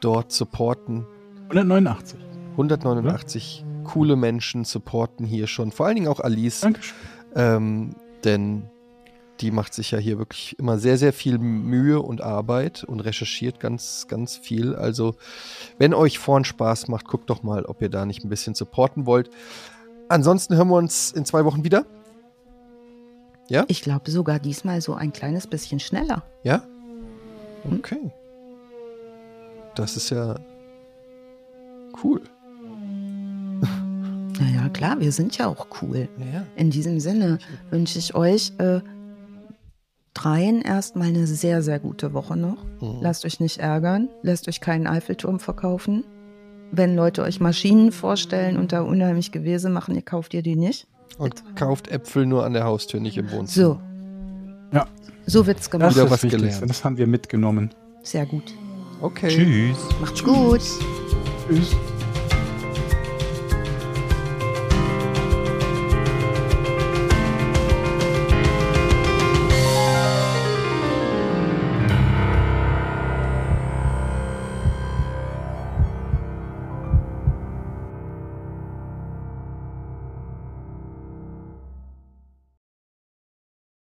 dort supporten. 189. 189 coole Menschen supporten hier schon. Vor allen Dingen auch Alice. Dankeschön. Ähm, denn die macht sich ja hier wirklich immer sehr, sehr viel Mühe und Arbeit und recherchiert ganz, ganz viel. Also, wenn euch vorn Spaß macht, guckt doch mal, ob ihr da nicht ein bisschen supporten wollt. Ansonsten hören wir uns in zwei Wochen wieder. Ich glaube sogar diesmal so ein kleines bisschen schneller. Ja? Okay. Das ist ja cool. Naja, klar, wir sind ja auch cool. Ja. In diesem Sinne wünsche ich euch äh, dreien erstmal eine sehr, sehr gute Woche noch. Mhm. Lasst euch nicht ärgern, lasst euch keinen Eiffelturm verkaufen. Wenn Leute euch Maschinen vorstellen und da unheimlich Gewese machen, ihr kauft ihr die nicht. Und kauft Äpfel nur an der Haustür, nicht im Wohnzimmer. So, Ja, so wird's das gemacht. Wieder ist was das Wichtigste. gelernt. Das haben wir mitgenommen. Sehr gut. Okay. Tschüss. Macht's gut. Tschüss.